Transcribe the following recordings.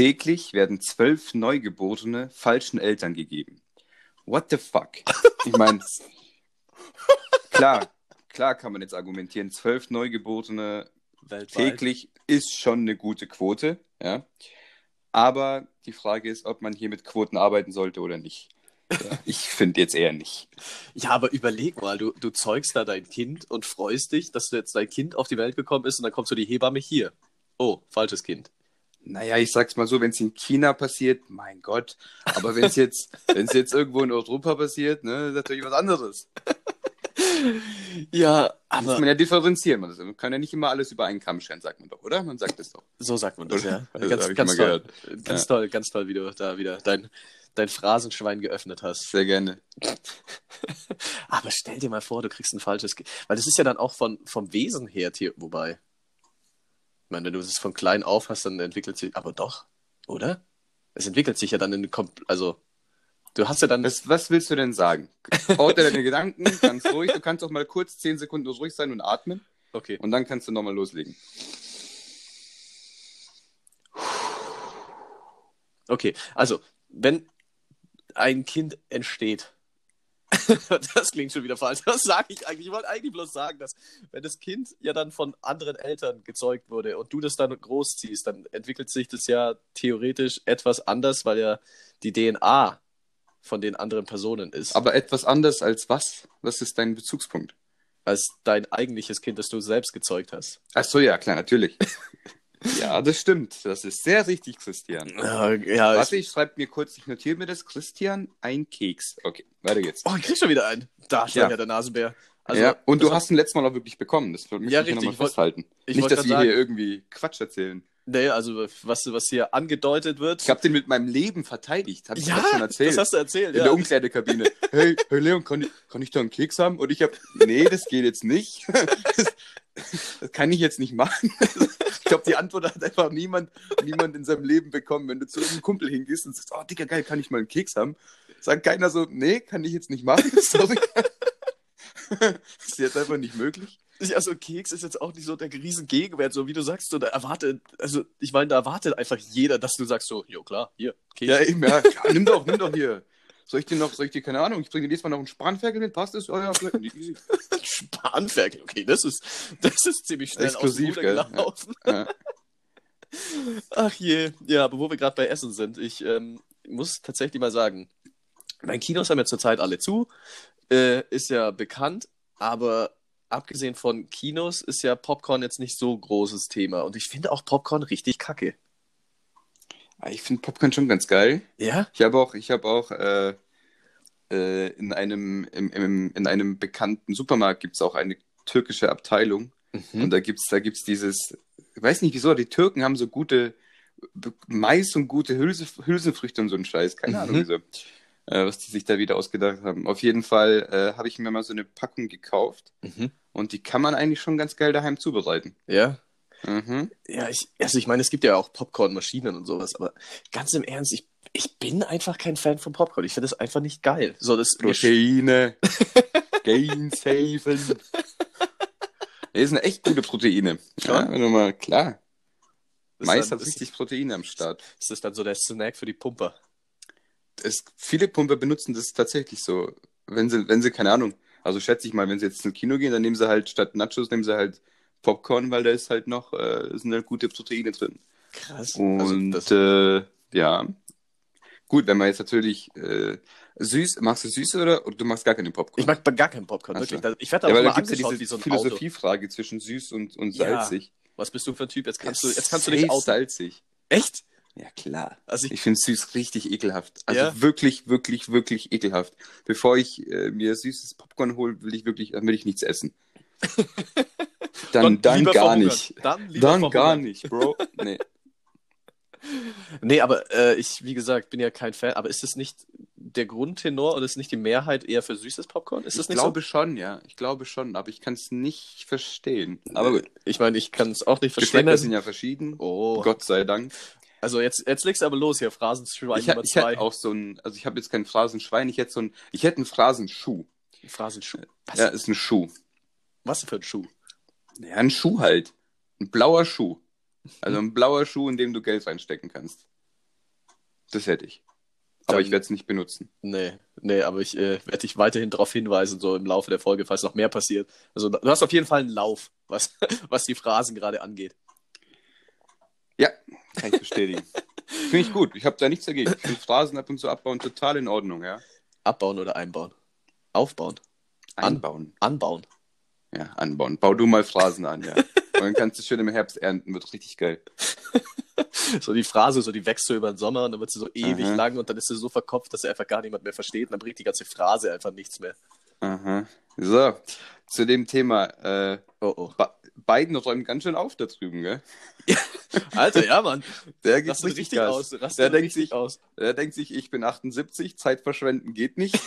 Täglich werden zwölf Neugeborene falschen Eltern gegeben. What the fuck? Ich meine, klar, klar kann man jetzt argumentieren, zwölf Neugeborene Weltweit. täglich ist schon eine gute Quote, ja. Aber die Frage ist, ob man hier mit Quoten arbeiten sollte oder nicht. Ja, ich finde jetzt eher nicht. Ja, aber überleg mal, du, du zeugst da dein Kind und freust dich, dass du jetzt dein Kind auf die Welt gekommen ist und dann kommt so die Hebamme hier. Oh, falsches Kind. Naja, ich sag's mal so, wenn es in China passiert, mein Gott. Aber wenn es jetzt, wenn's jetzt irgendwo in Europa passiert, ne, ist natürlich was anderes. Ja, Da muss man ja differenzieren. Man kann ja nicht immer alles über einen Kamm scheren, sagt man doch, oder? Man sagt es doch. so sagt man das, ja. Das ganz ganz toll. gehört. Ganz Ja. toll, ganz toll, wie du da wieder dein, dein Phrasenschwein geöffnet hast. Sehr gerne. Aber stell dir mal vor, du kriegst ein falsches Kind. Weil das ist ja dann auch von, vom Wesen her, wobei. Ich meine, wenn du es von klein auf hast, dann entwickelt sich. Aber doch, oder? Es entwickelt sich ja dann in. Also, du hast ja dann. Was, was willst du denn sagen? Orte deine Gedanken, ganz ruhig. Du kannst doch mal kurz zehn Sekunden ruhig sein und atmen. Okay. Und dann kannst du nochmal loslegen. Okay, also, wenn ein Kind entsteht, das klingt schon wieder falsch, was sage ich eigentlich? Ich wollte eigentlich bloß sagen, dass wenn das Kind ja dann von anderen Eltern gezeugt wurde und du das dann großziehst, dann entwickelt sich das ja theoretisch etwas anders, weil ja die DNA von den anderen Personen ist, Aber etwas anders als was? Was ist dein Bezugspunkt? als dein eigentliches Kind, das du selbst gezeugt hast. Ach so, ja, klar, natürlich. ja, das stimmt. Das ist sehr richtig, Christian. Ja, ja Warte, ich schreibe mir kurz, ich notiere mir das. Christian, ein Keks. Okay, weiter geht's. oh, ich krieg schon wieder einen. Da stand Ja. ja der Nasenbär. Also, ja, und du war- hast ihn letztes Mal auch wirklich bekommen. Das möchte Ja, ich nochmal festhalten. ich Nicht, dass wir hier irgendwie Quatsch erzählen. Nee, also was, was hier angedeutet wird. Ich habe den mit meinem Leben verteidigt. Hab ich ja, das schon erzählt? das hast du erzählt. in ja. der Umkleidekabine. Hey, hey Leon, kann ich, kann ich da einen Keks haben? Und ich habe, nee, das geht jetzt nicht. Das, das kann ich jetzt nicht machen. Ich glaube, die Antwort hat einfach niemand, niemand in seinem Leben bekommen. Wenn du zu einem Kumpel hingehst und sagst, oh, Digga, geil, kann ich mal einen Keks haben? Sagt keiner so, nee, kann ich jetzt nicht machen. Sorry. Das ist jetzt einfach nicht möglich. Ja, so ein Keks ist jetzt auch nicht so der riesen Gegenwert, so wie du sagst, so, da erwartet, also ich meine, da erwartet einfach jeder, dass du sagst so, jo klar, hier, Keks. Ja, eben, ja. ja nimm doch, nimm doch hier. Soll ich dir noch, soll ich dir, keine Ahnung, ich bringe dir nächstes Mal noch einen Spanferkel mit, passt das? Oh, ja, vielleicht. easy. Spanferkel, okay, das ist, das ist ziemlich schnell Exklusiv, aus gelaufen. Ja. Ach je, ja, aber wo wir gerade bei Essen sind, ich ähm, muss tatsächlich mal sagen, meine Kinos haben ja zurzeit alle zu, äh, ist ja bekannt, aber abgesehen von Kinos ist ja Popcorn jetzt nicht so großes Thema und ich finde auch Popcorn richtig kacke. Ah, Ich finde Popcorn schon ganz geil. Ja? Ich habe auch, ich habe auch äh, äh, in einem im, im, in einem bekannten Supermarkt gibt es auch eine türkische Abteilung Mhm. und da gibt's da gibt's dieses, ich weiß nicht wieso, die Türken haben so gute Mais und gute Hülse, Hülsenfrüchte und so einen Scheiß, keine Mhm. Ahnung wieso, äh, was die sich da wieder ausgedacht haben. Auf jeden Fall äh, habe ich mir mal so eine Packung gekauft Mhm. und die kann man eigentlich schon ganz geil daheim zubereiten. Ja. Mhm. Ja, ich, also ich meine, es gibt ja auch Popcornmaschinen und sowas, aber ganz im Ernst, ich, ich bin einfach kein Fan von Popcorn. Ich finde das einfach nicht geil. So, das Proteine. Gainsaven. Das sind echt gute Proteine. Ja, wenn du mal, klar. ist Mais dann, hat richtig Proteine am Start. ist das dann so der Snack für die Pumper? Es, viele Pumper benutzen das tatsächlich so. Wenn sie, wenn sie, keine Ahnung, also schätze ich mal, wenn sie jetzt ins Kino gehen, dann nehmen sie halt statt Nachos, nehmen sie halt Popcorn, weil da ist halt noch, äh, sind halt gute Proteine drin. Krass. Und also äh, ja. Gut, wenn man jetzt natürlich äh, süß, machst du süße oder, oder du machst gar keine Popcorn? ich mag gar keinen Popcorn, Ach wirklich. Ich werde da ja, auch weil da immer gibt es ja diese so. Philosophiefrage zwischen süß und, und Ja. salzig. Was bist du für ein Typ? Jetzt kannst du, Ja, jetzt kannst du dich out. salzig. Echt? Ja, klar. Also ich, Ich finde süß richtig ekelhaft. Also Ja? wirklich, wirklich, wirklich ekelhaft. Bevor ich äh, mir süßes Popcorn hole, will ich wirklich, dann will ich nichts essen. Dann, dann, lieber gar nicht. Dann, Dann gar nicht, Bro. Nee. Nee, aber äh, ich, wie gesagt, bin ja kein Fan. Aber ist das nicht der Grundtenor oder ist nicht die Mehrheit eher für süßes Popcorn? Ist das ich nicht glaube schon, ja. Ich glaube schon, aber ich kann es nicht verstehen. Aber gut. so? Ich meine, ich kann es auch nicht verstehen. Geschmäcker sind ja verschieden. Oh, Gott sei Dank. also jetzt, jetzt legst du aber los hier, Phrasenschwein Ich, Nummer ich zwei. hätte auch so ein, also ich habe jetzt kein Phrasenschwein, ich hätte so ein, ich hätte einen Phrasenschuh. Phrasenschuh. Was, Ja, ist ein Schuh. Was für ein Schuh? Ja, ein Schuh halt. Ein blauer Schuh. Also ein blauer Schuh, in dem du Geld reinstecken kannst. Das hätte ich. Aber Dann- ich werde es nicht benutzen. Nee, nee, aber ich äh, werde dich weiterhin darauf hinweisen, so im Laufe der Folge, falls noch mehr passiert. Also du hast auf jeden Fall einen Lauf, was, was die Phrasen gerade angeht. Ja, kann ich bestätigen. Finde ich gut. Ich habe da nichts dagegen. Ich finde Phrasen ab und zu abbauen total in Ordnung, ja. Abbauen oder einbauen? Aufbauen. An- Anbauen. Ja, anbauen. Bau du mal Phrasen an, ja. Und dann kannst du schön im Herbst ernten. Wird richtig geil. So die Phrase, so die wächst so über den Sommer und dann wird sie so ewig Aha. lang und dann ist sie so verkopft, dass sie einfach gar niemand mehr versteht und dann bringt die ganze Phrase einfach nichts mehr. Aha. So, zu dem Thema. Äh, Oh oh. Ba- Biden räumt ganz schön auf da drüben, gell? Alter, ja, Mann. Der geht richtig, richtig aus. Rastet Der denkt richtig sich, aus. der denkt sich, ich bin 78, Zeit verschwenden geht nicht.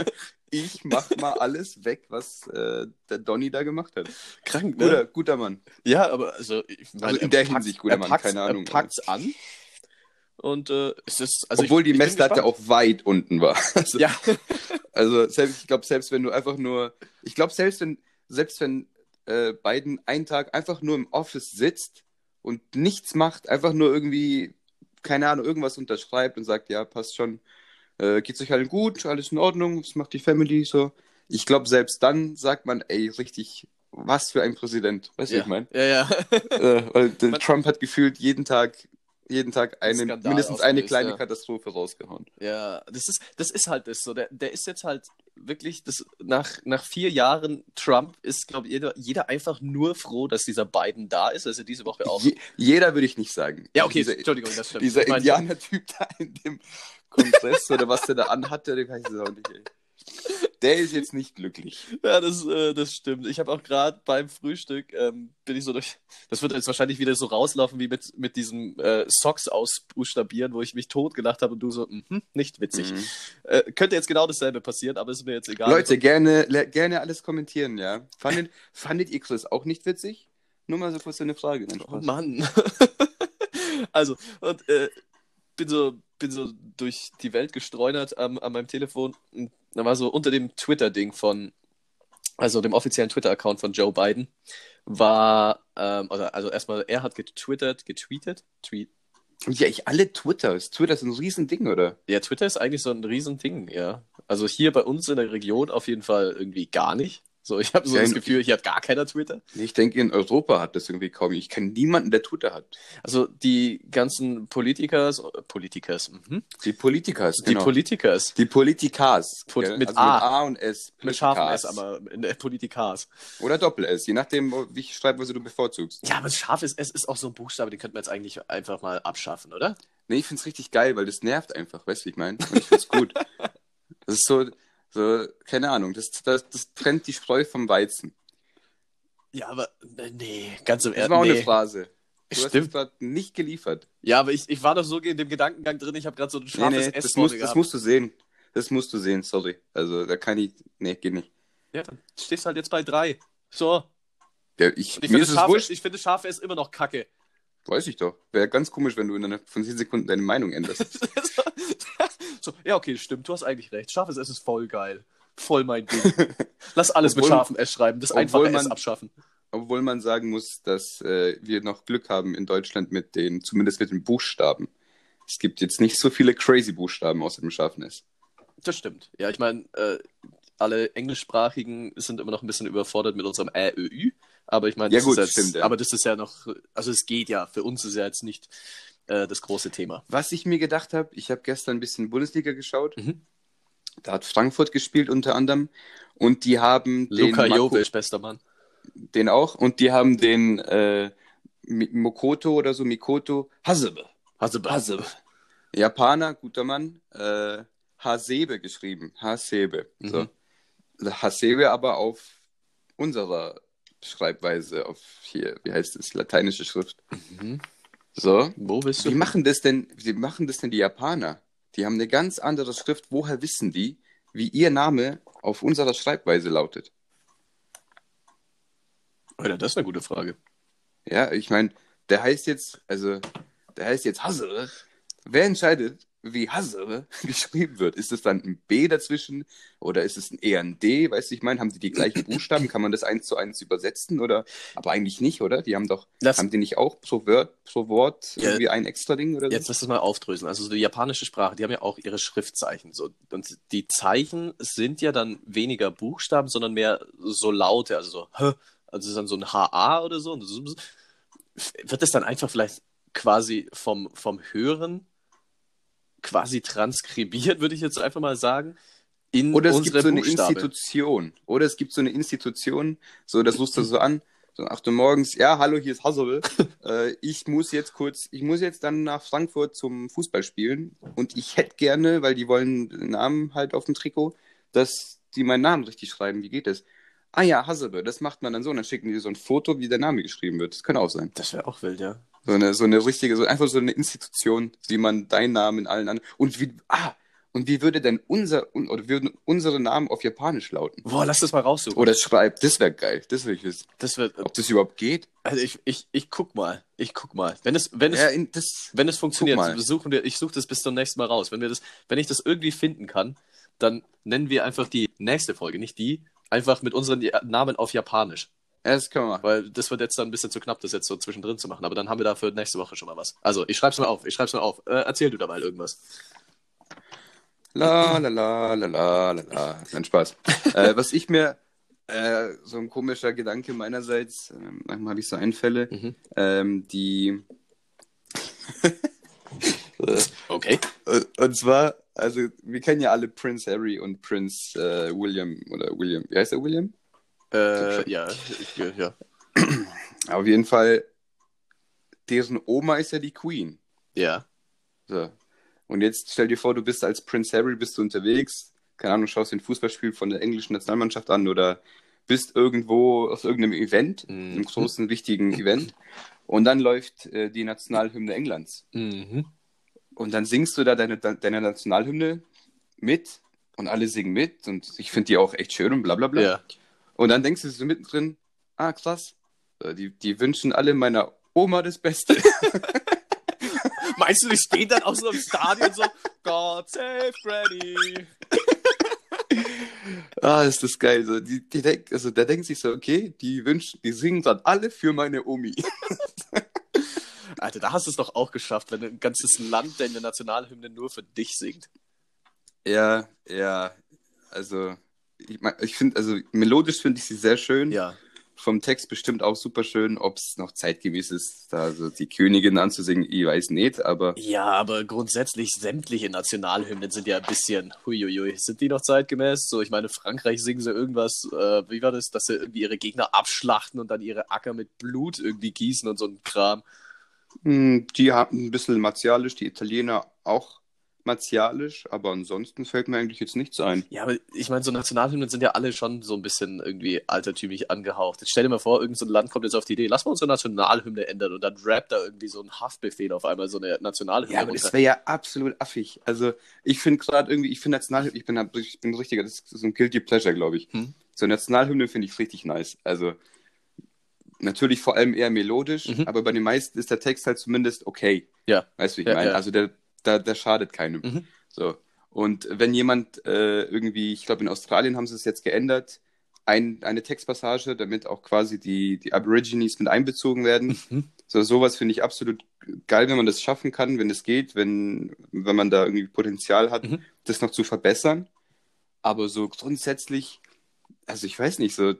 ich mach mal alles weg, was äh, der Donny da gemacht hat. Krank, ne? Guter, guter Mann. Ja, aber also, ich meine, Also in er der packt's- Hinsicht guter er Mann, keine Ahnung. Er packt's an. Und äh, es ist, also Obwohl ich, die Messlatte auch weit unten war. Also, Ja, also selbst, ich glaube, selbst wenn du einfach nur, ich glaube, selbst wenn, selbst wenn äh, Biden einen Tag einfach nur im Office sitzt und nichts macht, einfach nur irgendwie, keine Ahnung, irgendwas unterschreibt und sagt, ja, passt schon, äh, geht's euch allen gut, alles in Ordnung, was macht die Family so? Ich glaube, selbst dann sagt man, ey, richtig, was für ein Präsident, weißt du, ja, ich meine? ja, ja. Äh, weil Man- Trump hat gefühlt jeden Tag, jeden Tag eine, Skandal mindestens eine kleine ja. Katastrophe rausgehauen. Ja, das ist, das ist halt das so. Der, der ist jetzt halt wirklich, das, nach, nach vier Jahren Trump ist, glaube ich, jeder, jeder einfach nur froh, dass dieser Biden da ist. Also diese Woche auch. Je, jeder würde ich nicht sagen. ja, okay, Dieser, Entschuldigung, das stimmt. dieser Indianer-Typ da in dem Kongress oder was der da anhatte, den weiß ich auch nicht. Ey. Der ist jetzt nicht glücklich. Ja, das, äh, das stimmt. Ich habe auch gerade beim Frühstück, ähm, bin ich so durch. Das wird jetzt wahrscheinlich wieder so rauslaufen wie mit, mit diesem äh, Socks ausbuchstabieren, wo ich mich tot gelacht habe und du so, mhm, nicht witzig. Mhm. Äh, könnte jetzt genau dasselbe passieren, aber ist mir jetzt egal. Leute, gerne, gerne alles kommentieren, ja. Fandet, fandet ihr Chris auch nicht witzig? Nur mal so kurz eine Frage. Oh. Mann. also, und äh, bin so, bin so durch die Welt gestreunert am- an meinem Telefon. Und da war so unter dem Twitter-Ding von, also dem offiziellen Twitter-Account von Joe Biden, war, ähm, also, also erstmal, er hat getwittert, getweetet, tweet. Ja, ich alle Twitters. Twitter ist ein Riesending, oder? Ja, Twitter ist eigentlich so ein Riesending, ja. Also hier bei uns in der Region auf jeden Fall irgendwie gar nicht. So, ich habe so Ja, das Gefühl, hier hat gar keiner Twitter. Ich denke, in Europa hat das irgendwie kaum. Ich kenne niemanden, der Twitter hat. Also die ganzen Politikers, Politikers, mhm. Die Politikers, die genau. Politikers, die Politikers. Pol- gell? mit also A. mit A und S. mit scharfem S, Politikers. aber in der Politikars. Oder Doppel-S, je nachdem, wie ich Schreibweise du bevorzugst. Ja, aber scharfes S ist auch so ein Buchstabe, den könnten wir jetzt eigentlich einfach mal abschaffen, oder? Nee, ich find's richtig geil, weil das nervt einfach, weißt du, wie ich meine? Und ich find's gut. Das ist so, so, keine Ahnung, das, das, das trennt die Spreu vom Weizen. Ja, aber äh, nee, ganz im Das Ernst. war auch eine Nee. Phrase. Du hast Stimmt. gerade nicht geliefert. Ja, aber ich, ich war doch so in dem Gedankengang drin, ich habe gerade so ein Nee, scharfes nee, S das, mir das musst du sehen. Das musst du sehen, sorry. Also, da kann ich, nee, geht nicht. Ja, dann stehst halt jetzt bei drei. So. Ja, ich, Und ich finde wurscht, ich finde scharfe S immer noch kacke. weiß ich doch. Wäre ganz komisch, wenn du innerhalb von 10 Sekunden deine Meinung änderst. so, ja, okay, stimmt, du hast eigentlich recht. Scharfes S ist voll geil. Voll mein Ding. Lass alles mit Obwohl- scharfem S schreiben, das einfache S man- abschaffen. Obwohl man sagen muss, dass äh, wir noch Glück haben in Deutschland mit den, zumindest mit den Buchstaben. Es gibt jetzt nicht so viele crazy Buchstaben außer dem scharfen S. Das stimmt. Ja, ich meine, äh, alle Englischsprachigen sind immer noch ein bisschen überfordert mit unserem Ä, Ö, Ü. Aber ich meine, Ja, das gut, ist jetzt, stimmt, ja. aber das ist ja noch, also es geht ja. Für uns ist ja jetzt nicht äh, das große Thema. Was ich mir gedacht habe, ich habe gestern ein bisschen Bundesliga geschaut. Mhm. Da hat Frankfurt gespielt unter anderem. Und die haben den, Luka Mako- Jovic, bester Mann. den auch. Und die haben den äh, Mokoto oder so, Mikoto, Hasebe. Hasebe. Hasebe. Japaner, guter Mann, äh, Hasebe geschrieben. Hasebe. So. Hasebe aber auf unserer Schreibweise, auf hier, wie heißt es, lateinische Schrift. Mhm. So. Wo bist du? Wie machen das denn, wie machen das denn die Japaner? Die haben eine ganz andere Schrift. Woher wissen die, wie ihr Name auf unserer Schreibweise lautet? Alter, das ist eine gute Frage. Ja, ich meine, der heißt jetzt, also, der heißt jetzt Hasebe. Wer entscheidet, wie Hassere geschrieben wird. Ist es dann ein B dazwischen oder ist es ein eher ein D? Weißt du, ich meine, haben die die gleichen Buchstaben? Kann man das eins zu eins übersetzen oder? Aber eigentlich nicht, oder? Die haben doch, Das- haben die nicht auch pro Wort, pro Wort Ja. irgendwie ein extra Ding oder so? Jetzt lass das mal aufdröseln. Also so die japanische Sprache, die haben ja auch ihre Schriftzeichen. So. Und die Zeichen sind ja dann weniger Buchstaben, sondern mehr so Laute. Also so, also es ist dann so ein HA oder so. Wird das dann einfach vielleicht quasi vom, vom Hören quasi transkribiert, würde ich jetzt einfach mal sagen, in Oder es gibt so eine Buchstabe. Institution. Oder es gibt so eine Institution, so das rufst du so an, so 8 Uhr morgens, ja, hallo, hier ist Hassel. äh, ich muss jetzt kurz, ich muss jetzt dann nach Frankfurt zum Fußball spielen und ich hätte gerne, weil die wollen den Namen halt auf dem Trikot, dass die meinen Namen richtig schreiben. Wie geht das? Ah ja, Hasselbe, das macht man dann so. Und dann schicken die so ein Foto, wie der Name geschrieben wird. Das kann auch sein. Das wäre auch wild, ja. So eine, so eine richtige, so einfach so eine Institution, wie man deinen Namen in allen anderen. Und wie, ah, und wie würde denn unser, un- oder würden unsere Namen auf Japanisch lauten? Boah, lass das mal raussuchen. Oder schreibt, das wäre geil, das will ich wissen. das wird, Ob das überhaupt geht? also ich, ich, ich guck mal, ich guck mal. Wenn es, wenn es, Ja, in, das, wenn es funktioniert, suchen wir, ich suche das bis zum nächsten Mal raus. Wenn wir das, wenn ich das irgendwie finden kann, dann nennen wir einfach die nächste Folge, nicht die, einfach mit unseren Namen auf Japanisch. Ja, das können wir machen. Weil das wird jetzt dann ein bisschen zu knapp, das jetzt so zwischendrin zu machen. Aber dann haben wir dafür nächste Woche schon mal was. Also, ich schreib's mal auf, ich schreib's mal auf. Äh, erzähl du da mal irgendwas. La la la la la la la. Nein, Spaß. äh, was ich mir, äh, so ein komischer Gedanke meinerseits, äh, manchmal habe ich so Einfälle, Mhm. ähm, die. Okay. Äh, Und zwar, also wir kennen ja alle Prince Harry und Prince äh, William oder William. Wie heißt er William? Äh, ja, ich, ja. Auf jeden Fall, deren Oma ist ja die Queen. Ja. So. Und jetzt stell dir vor, du bist als Prince Harry, bist du unterwegs, keine Ahnung, schaust dir ein Fußballspiel von der englischen Nationalmannschaft an oder bist irgendwo auf irgendeinem Event, Mhm. einem großen, wichtigen Event. Und dann läuft äh, die Nationalhymne Englands. Mhm. Und dann singst du da deine, deine Nationalhymne mit und alle singen mit und ich finde die auch echt schön und bla bla bla. Ja. Und dann denkst du so mittendrin, ah krass, äh, die, die wünschen alle meiner Oma das Beste. Meinst du, die stehen dann auch so im Stadion so, God save Granny? ah, ist das geil. So, die, die denk, also der denkt sich so, okay, die wünschen, die singen dann alle für meine Omi. Alter, da hast du es doch auch geschafft, wenn ein ganzes Land deine Nationalhymne nur für dich singt. ja, ja, also ich, ich finde, also melodisch finde ich sie sehr schön. Ja. Vom Text bestimmt auch super schön. Ob es noch zeitgemäß ist, da so die Königin anzusingen, ich weiß nicht, aber Ja, aber grundsätzlich sämtliche Nationalhymnen sind ja ein bisschen, huiuiui, sind die noch zeitgemäß? So, ich meine, Frankreich singen sie irgendwas, äh, wie war das, dass sie irgendwie ihre Gegner abschlachten und dann ihre Acker mit Blut irgendwie gießen und so ein Kram. Hm, Die haben ein bisschen martialisch, die Italiener auch martialisch, aber ansonsten fällt mir eigentlich jetzt nichts ein. Ja, aber ich meine, so Nationalhymnen sind ja alle schon so ein bisschen irgendwie altertümlich angehaucht. Jetzt stell dir mal vor, irgendein so ein Land kommt jetzt auf die Idee, lass mal unsere Nationalhymne ändern und dann rappt da irgendwie so ein Haftbefehl auf einmal so eine Nationalhymne. Ja, aber das wäre ja absolut affig. Also ich finde gerade irgendwie, ich finde Nationalhymne, ich bin, ich bin richtiger, das ist so ein Guilty Pleasure, glaube ich. Hm. So Nationalhymne finde ich richtig nice. Also natürlich vor allem eher melodisch, Mhm. aber bei den meisten ist der Text halt zumindest okay. Ja. Weißt du, wie ich Ja, meine? ja. Also der, der, der schadet keinem. Mhm. So. Und wenn jemand äh, irgendwie, ich glaube in Australien haben sie es jetzt geändert, ein, eine Textpassage, damit auch quasi die, die Aborigines mit einbezogen werden. Mhm. So, sowas finde ich absolut geil, wenn man das schaffen kann, wenn es geht, wenn, wenn man da irgendwie Potenzial hat, Mhm. das noch zu verbessern. Aber so grundsätzlich, also ich weiß nicht, so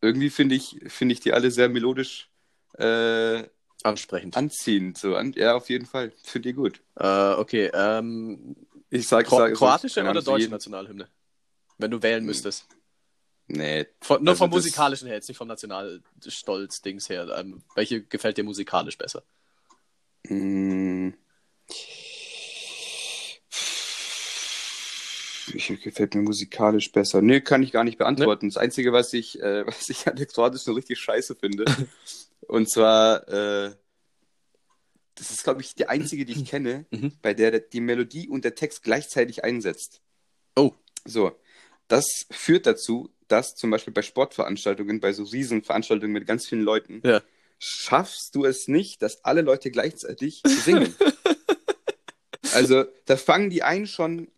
irgendwie finde ich, finde ich die alle sehr melodisch äh, Ansprechend. anziehend. So, an, ja, auf jeden Fall. Finde ich gut. Äh, okay, ähm, Ich sag, Kro sag kroatische oder deutsche jeden- Nationalhymne? Wenn du wählen Hm. müsstest. Nee, Von, nur Also vom musikalischen her, jetzt nicht vom Nationalstolz-Dings her. Ähm, welche gefällt dir musikalisch besser? Mm. Welche gefällt mir musikalisch besser? Nee, kann ich gar nicht beantworten. Das Einzige, was ich, äh, was ich an der kroatischen richtig scheiße finde, und zwar, äh, das ist, glaube ich, die einzige, die ich kenne, Mhm. bei der der- die Melodie und der Text gleichzeitig einsetzt. Oh. So, das führt dazu, dass zum Beispiel bei Sportveranstaltungen, bei so Riesenveranstaltungen mit ganz vielen Leuten, Ja. schaffst du es nicht, dass alle Leute gleichzeitig singen. Also, da fangen die einen schon,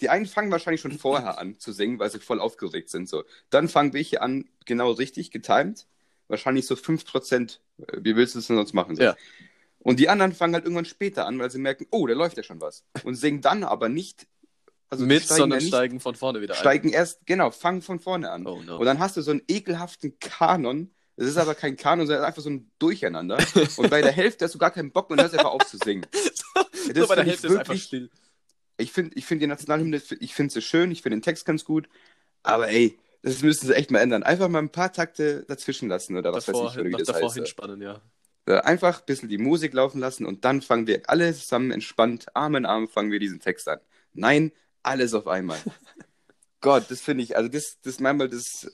die einen fangen wahrscheinlich schon vorher an zu singen, weil sie voll aufgeregt sind. So. Dann fangen welche an, genau richtig, getimed. Wahrscheinlich so 5%. äh, Wie willst du es denn sonst machen? So. Ja. Und die anderen fangen halt irgendwann später an, weil sie merken, oh, da läuft ja schon was. Und singen dann aber nicht. Also Mit, steigen sondern ja nicht, steigen von vorne wieder steigen erst, genau, fangen von vorne an. ein. Oh no. Und dann hast du so einen ekelhaften Kanon. Das ist aber kein Kanon, sondern einfach so ein Durcheinander. Und bei der Hälfte hast du gar keinen Bock und hörst einfach auf zu singen. Das so bei der Hälfte ist einfach wirklich- still. Ich finde ich find die Nationalhymne, ich finde sie schön, ich finde den Text ganz gut. Aber ey, das müssen sie echt mal ändern. Einfach mal ein paar Takte dazwischen lassen oder was Davor, weiß ich, oder wie das davor heißt. hinspannen, ja. Einfach ein bisschen die Musik laufen lassen und dann fangen wir alle zusammen entspannt, Arm in Arm, fangen wir diesen Text an. Nein, alles auf einmal. Gott, das finde ich, also das, das manchmal, das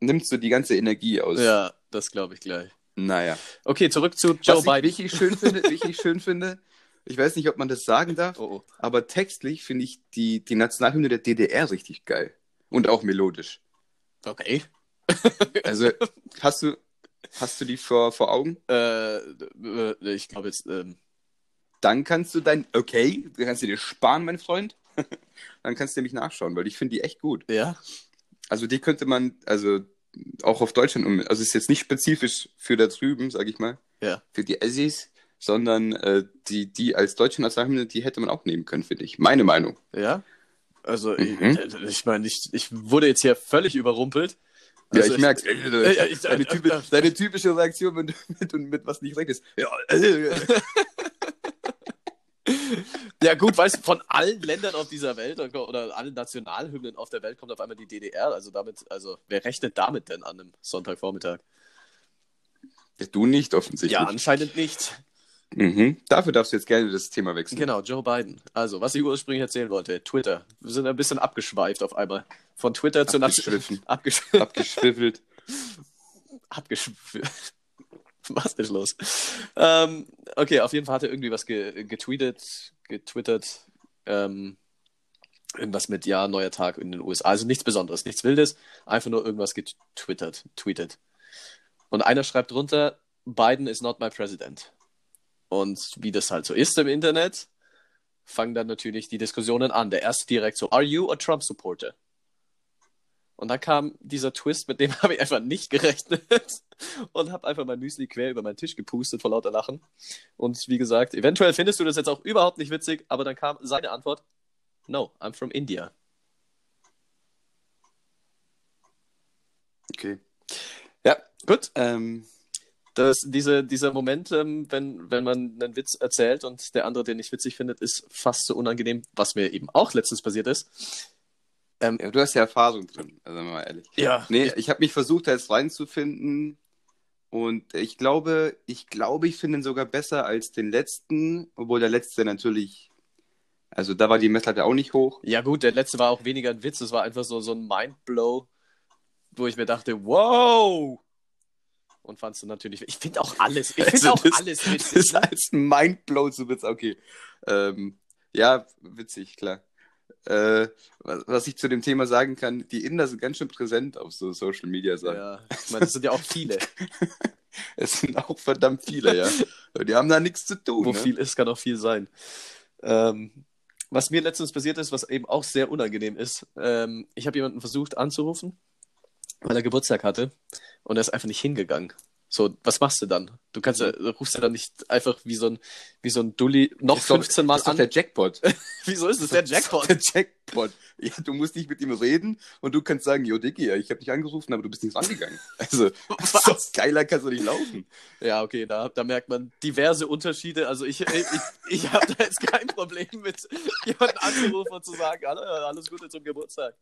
nimmt so die ganze Energie aus. Ja, das glaube ich gleich. Naja. Okay, zurück zu Joe Was ich Biden. wirklich schön finde, wirklich schön finde, ich weiß nicht, ob man das sagen darf, Oh, oh. aber textlich finde ich die, die Nationalhymne der DDR richtig geil. Und auch melodisch. Okay. Also, hast du, hast du die vor, vor Augen? Äh, äh, ich glaube jetzt, ähm, Dann kannst du dein, okay, dann kannst du dir sparen, mein Freund. Dann kannst du nämlich nachschauen, weil ich finde die echt gut. ja. Also die könnte man, also auch auf Deutschland um, also ist jetzt nicht spezifisch für da drüben, sag ich mal, Ja. für die Assis, sondern äh, die, die als deutsche Nationalhymne, die hätte man auch nehmen können, finde ich. Meine Meinung. Ja. Also, Mhm. ich, ich meine, ich, ich wurde jetzt hier völlig überrumpelt. Ja, Also ich merke äh, ich- deine, äh, typi äh, deine typische Reaktion, wenn du mit, mit was nicht rechnest. Ja, äh, Ja, gut, weißt du, von allen Ländern auf dieser Welt oder allen Nationalhymnen auf der Welt kommt auf einmal die DDR. Also damit, also wer rechnet damit denn an einem Sonntagvormittag? ja, du nicht offensichtlich. Ja, anscheinend nicht. Mhm. Dafür darfst du jetzt gerne das Thema wechseln. Genau, Joe Biden. Also, was ich ursprünglich erzählen wollte, Twitter. Wir sind ein bisschen abgeschweift auf einmal. Von Twitter zu Abgeschwiffen. Abgesch Abgeschwiffelt. abgeschweift. Was ist los? Ähm, okay, auf jeden Fall hat er irgendwie was ge getweetet, getwittert. Ähm, irgendwas mit Ja, neuer Tag in den USA. Also nichts Besonderes, nichts Wildes. Einfach nur irgendwas getwittert, tweetet. Und einer schreibt drunter, Biden is not my president. Und wie das halt so ist im Internet, fangen dann natürlich die Diskussionen an. Der erste direkt so, are you a Trump supporter? Und dann kam dieser Twist, mit dem habe ich einfach nicht gerechnet und habe einfach mein Müsli quer über meinen Tisch gepustet vor lauter Lachen. Und wie gesagt, eventuell findest du das jetzt auch überhaupt nicht witzig, aber dann kam seine Antwort, no, I'm from India. Okay. Ja, Gut. ähm, Das, diese, dieser Moment, ähm, wenn, wenn man einen Witz erzählt und der andere den nicht witzig findet, ist fast so unangenehm, was mir eben auch letztens passiert ist. Ähm, ja, du hast ja Erfahrung drin, also sagen wir mal ehrlich. ja. Nee, ich habe mich versucht, da jetzt reinzufinden. Und ich glaube, ich glaube, ich finde ihn sogar besser als den letzten, obwohl der letzte natürlich, also da war die Messlatte auch nicht hoch. Ja, gut, der letzte war auch weniger ein Witz, es war einfach so, so ein Mindblow, wo ich mir dachte, wow! Und fandst du natürlich, ich finde auch alles, ich finde Also auch das- alles Das witzig. ist als Mindblow zu Witz, okay. Ähm, ja, witzig, klar. Äh, was, was ich zu dem Thema sagen kann, die Inder sind ganz schön präsent auf so Social Media Sachen. Ja, ich meine, das sind ja auch viele. Es sind auch verdammt viele, ja. Die haben da nichts zu tun. Wo ne? viel ist, kann auch viel sein. Ähm, was mir letztens passiert ist, was eben auch sehr unangenehm ist, ähm, ich habe jemanden versucht anzurufen, weil er Geburtstag hatte und er ist einfach nicht hingegangen. So, was machst du dann? Du kannst, ja- du rufst ja dann nicht einfach wie so ein, wie so ein Dulli noch Ist doch- 15 Mal ist doch an. der Jackpot. Wieso ist es der Jackpot? Der Jackpot. Ja, du musst nicht mit ihm reden und du kannst sagen, jo, Dicky, ich habe dich angerufen, aber du bist nicht rangegangen. Also, was? geiler kannst du nicht laufen. Ja, okay, da, da merkt man diverse Unterschiede. Also ich, ich, ich habe da jetzt kein Problem mit, jemanden anzurufen und zu sagen, alles Gute zum Geburtstag.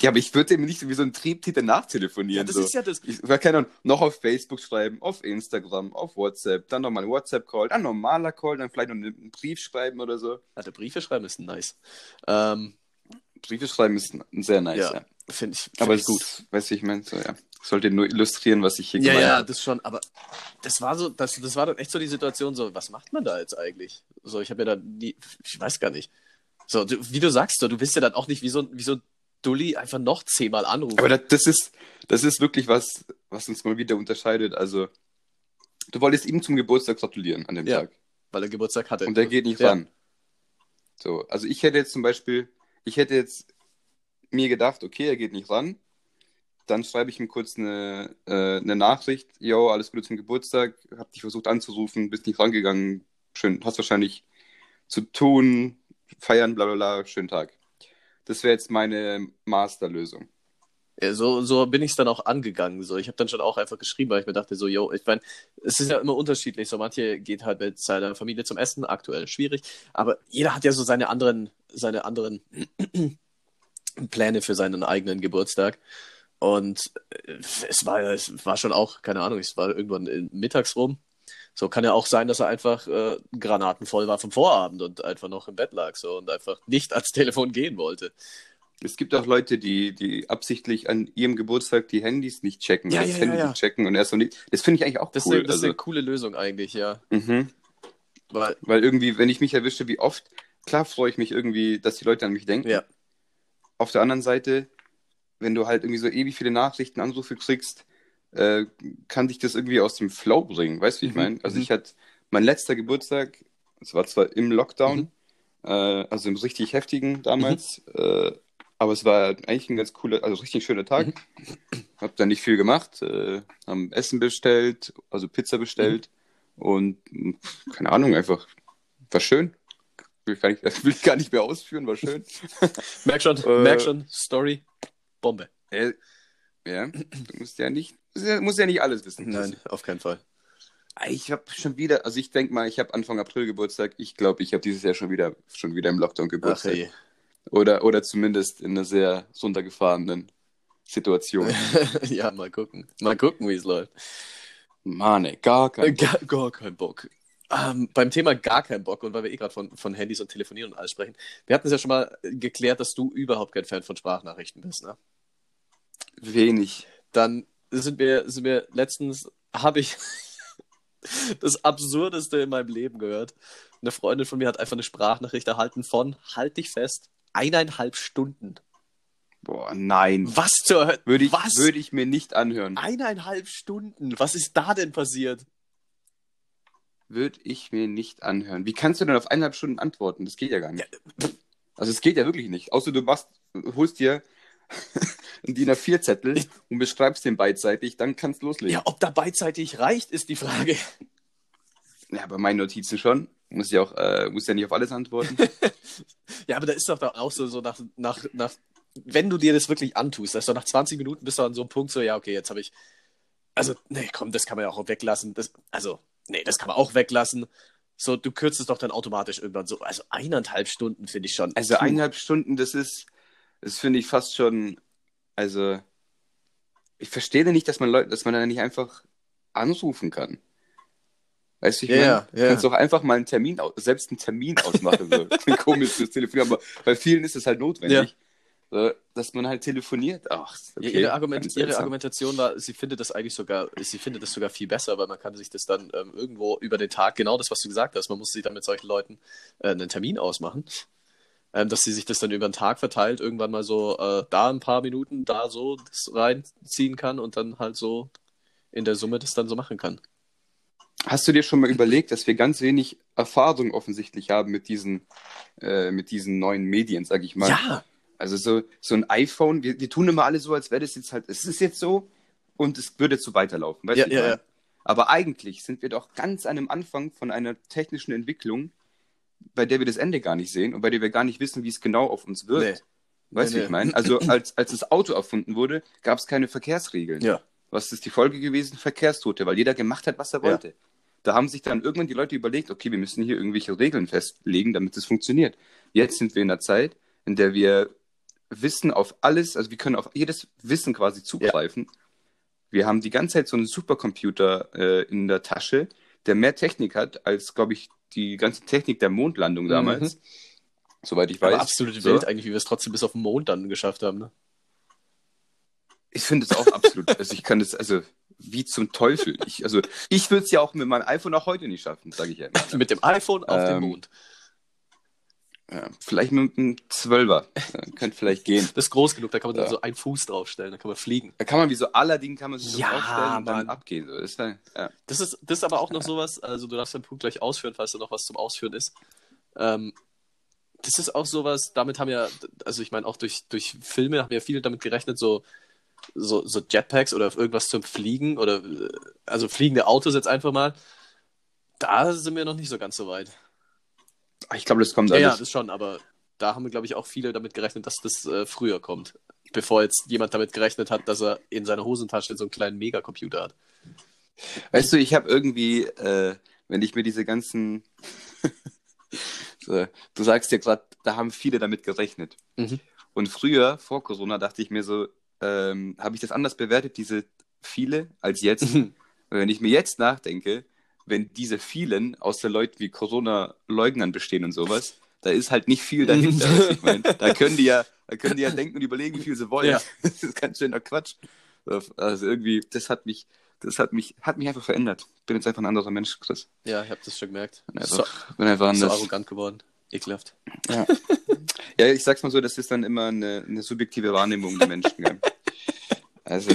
Ja, aber ich würde dem nicht wie so ein Triebtäter Ja, nachtelefonieren. das so. ist ja das. Ich kann dann noch auf Facebook schreiben, auf Instagram, auf WhatsApp, dann nochmal ein WhatsApp-Call, dann ein normaler Call, dann vielleicht noch einen Brief schreiben oder so. Alter, Briefe schreiben ist nice. Ähm, Briefe schreiben ist sehr nice, ja, ja. finde ich, find Aber es gut. ist, weißt du, ich meine, so, ja. Sollte nur illustrieren, was ich hier Ja, gemeint ja, habe. das schon, aber das war so, das, das war dann echt so die Situation, so, was macht man da jetzt eigentlich? So, ich habe ja da nie, ich weiß gar nicht. So, du, wie du sagst, so, du willst ja dann auch nicht wie so, ein- wie so ein Dulli einfach noch zehnmal anrufen. Aber das, das, ist, das ist wirklich was, was uns mal wieder unterscheidet. Also, du wolltest ihm zum Geburtstag gratulieren an dem Ja. Tag. weil er Geburtstag hatte. Und der geht nicht Ja. ran. So, also ich hätte jetzt zum Beispiel, ich hätte jetzt mir gedacht, okay, er geht nicht ran. Dann schreibe ich ihm kurz eine, äh, eine Nachricht. Jo, alles Gute zum Geburtstag. Hab dich versucht anzurufen, bist nicht rangegangen. Schön, hast wahrscheinlich zu tun, feiern, bla bla bla, schönen Tag. Das wäre jetzt meine Masterlösung. Ja, so, so bin ich es dann auch angegangen. So. Ich habe dann schon auch einfach geschrieben, weil ich mir dachte, so, yo, ich meine, es ist ja immer unterschiedlich. So, manche geht halt mit seiner Familie zum Essen, aktuell schwierig. Aber jeder hat ja so seine anderen, seine anderen Pläne für seinen eigenen Geburtstag. Und äh, es war, es war schon auch, keine Ahnung, es war irgendwann mittags rum. So kann ja auch sein, dass er einfach äh, granatenvoll war vom Vorabend und einfach noch im Bett lag so und einfach nicht ans Telefon gehen wollte. Es gibt auch Leute, die, die absichtlich an ihrem Geburtstag die Handys nicht checken, Ja, das ja, Handy ja, ja. nicht checken und erst so nicht. Das finde ich eigentlich auch Das, cool. ist, das ist also, eine coole Lösung eigentlich, ja. mhm. Weil, Weil irgendwie, wenn ich mich erwische, wie oft, klar freue ich mich irgendwie, dass die Leute an mich denken. ja, Auf der anderen Seite, wenn du halt irgendwie so ewig viele Nachrichten, Anrufe kriegst, äh, kann dich das irgendwie aus dem Flow bringen. Weißt du, wie ich Mhm, meine? Also mhm. ich hatte mein letzter Geburtstag, es war zwar im Lockdown, Mhm. äh, also im richtig heftigen damals, äh, aber es war eigentlich ein ganz cooler, also richtig schöner Tag. Mhm. Hab dann nicht viel gemacht, äh, haben Essen bestellt, also Pizza bestellt und mh, keine Ahnung, einfach war schön. Will ich gar nicht, will ich gar nicht mehr ausführen, war schön. merk schon, Äh, merk schon, Story, Bombe. Äh, ja, du musst ja nicht, musst ja, nicht alles wissen. Nein, auf keinen Fall. Ich habe schon wieder, also ich denke mal, ich habe Anfang April Geburtstag. Ich glaube, ich habe dieses Jahr schon wieder, schon wieder im Lockdown Ach Geburtstag. Oder, oder zumindest in einer sehr runtergefahrenen Situation. ja, mal gucken. Mal gucken, wie es läuft. Mann, ey, gar Äh, kein. Gar, gar kein Bock. Ähm, beim Thema gar kein Bock und weil wir eh gerade von, von Handys und Telefonieren und alles sprechen, wir hatten es ja schon mal geklärt, dass du überhaupt kein Fan von Sprachnachrichten bist, ne? Wenig. Dann sind wir, sind wir letztens, habe ich das Absurdeste in meinem Leben gehört. Eine Freundin von mir hat einfach eine Sprachnachricht erhalten von, halt dich fest, eineinhalb Stunden. Boah, nein. Was zur Hölle? Würde ich, Was? würde ich mir nicht anhören. Eineinhalb Stunden? Was ist da denn passiert? Würde ich mir nicht anhören. Wie kannst du denn auf eineinhalb Stunden antworten? Das geht ja gar nicht. Also es geht ja wirklich nicht. Außer du machst, holst dir einen DIN A4-Zettel und beschreibst den beidseitig, dann kannst du loslegen. Ja, ob da beidseitig reicht, ist die Frage. Ja, bei meinen Notizen schon. Muss ja auch, äh, muss ja nicht auf alles antworten. Ja, aber da ist doch auch so, so nach, nach, nach, wenn du dir das wirklich antust, dass du nach 20 Minuten bist du an so einem Punkt so, ja, okay, jetzt habe ich, also, nee, komm, das kann man ja auch weglassen. Das, also, nee, das kann man auch weglassen. So, du kürzt es doch dann automatisch irgendwann so. Also eineinhalb Stunden finde ich schon. Also eineinhalb Stunden, das ist, das finde ich fast schon, also ich verstehe nicht, dass man Leute, dass man da nicht einfach anrufen kann. Weißt du, ich Ja, meine, ja, du ja. kannst doch einfach mal einen Termin, selbst einen Termin ausmachen, so. Fürs Telefonieren, aber bei vielen ist es halt notwendig, so, dass man halt telefoniert. Ach, okay, Ja, ihre, Argument, ihre. Argumentation war, sie findet das eigentlich sogar, sie findet das sogar viel besser, weil man kann sich das dann ähm, irgendwo über den Tag, genau das, was du gesagt hast, man muss sich dann mit solchen Leuten äh, einen Termin ausmachen, ähm, dass sie sich das dann über den Tag verteilt, irgendwann mal so äh, da ein paar Minuten, da so das reinziehen kann und dann halt so in der Summe das dann so machen kann. Hast du dir schon mal überlegt, dass wir ganz wenig Erfahrung offensichtlich haben mit diesen, äh, mit diesen neuen Medien, sag ich mal? Ja, Also so, so ein iPhone, wir, wir tun immer alle so, als wäre das jetzt halt, es ist jetzt so und es würde jetzt so weiterlaufen. Weißt Ja, du, ja, ja. Aber eigentlich sind wir doch ganz an dem Anfang von einer technischen Entwicklung, bei der wir das Ende gar nicht sehen und bei der wir gar nicht wissen, wie es genau auf uns wirkt. Weißt du, Nee, wie ich nee. meine? Also als, als das Auto erfunden wurde, gab es keine Verkehrsregeln. ja. Was ist die Folge gewesen? Verkehrstote, weil jeder gemacht hat, was er wollte. Da haben sich dann irgendwann die Leute überlegt, okay, wir müssen hier irgendwelche Regeln festlegen, damit es funktioniert. Jetzt sind wir in einer Zeit, in der wir Wissen auf alles, also wir können auf jedes Wissen quasi zugreifen. Wir haben die ganze Zeit so einen Supercomputer äh, in der Tasche, der mehr Technik hat als, glaube ich, die ganze Technik der Mondlandung damals. Soweit ich weiß. Aber absolute So. Welt eigentlich, wie wir es trotzdem bis auf den Mond dann geschafft haben. Ne? Ich finde es auch absolut. Also ich kann es, also wie zum Teufel. Ich, also ich würde es ja auch mit meinem iPhone auch heute nicht schaffen, sage ich ja immer. Mit dem iPhone auf dem Ähm, Mond. Ja, vielleicht mit einem Zwölfer. Ja, könnte vielleicht gehen. Das ist groß genug, da kann man dann Ja. so einen Fuß draufstellen, da kann man fliegen. Da kann man wie so Aladdin kann man sich Ja, so aufstellen und dann abgehen. So. Das ist dann, ja. Das ist, das ist aber auch noch sowas, also du darfst den Punkt gleich ausführen, falls da noch was zum Ausführen ist. Ähm, das ist auch sowas, damit haben ja, also ich meine, auch durch, durch Filme haben ja viele damit gerechnet, so, so, so Jetpacks oder irgendwas zum Fliegen oder also fliegende Autos jetzt einfach mal. Da sind wir noch nicht so ganz so weit. Ich glaube, das kommt Ja, alles. ja, das schon, aber da haben wir, glaube ich, auch viele damit gerechnet, dass das äh, früher kommt. Bevor jetzt jemand damit gerechnet hat, dass er in seiner Hosentasche so einen kleinen Megacomputer hat. Weißt du, ich habe irgendwie, äh, wenn ich mir diese ganzen. so, du sagst ja gerade, da haben viele damit gerechnet. Mhm. Und früher, vor Corona, dachte ich mir so, ähm, habe ich das anders bewertet, diese viele, als jetzt. Und wenn ich mir jetzt nachdenke, wenn diese vielen aus der Leuten wie Corona-Leugnern bestehen und sowas, da ist halt nicht viel dahinter. ich mein, da können die ja, da können die ja denken und überlegen, wie viel sie wollen. Ja. Das ist ganz schöner Quatsch. Also irgendwie, das hat mich, das hat mich, hat mich einfach verändert. Bin jetzt einfach ein anderer Mensch, Chris. Ja, ich habe das schon gemerkt. Bin So, einfach, bin einfach so anders. arrogant geworden. Ekelhaft. Ja. ja, ich sag's mal so, das ist dann immer eine, eine subjektive Wahrnehmung der Menschen. Also,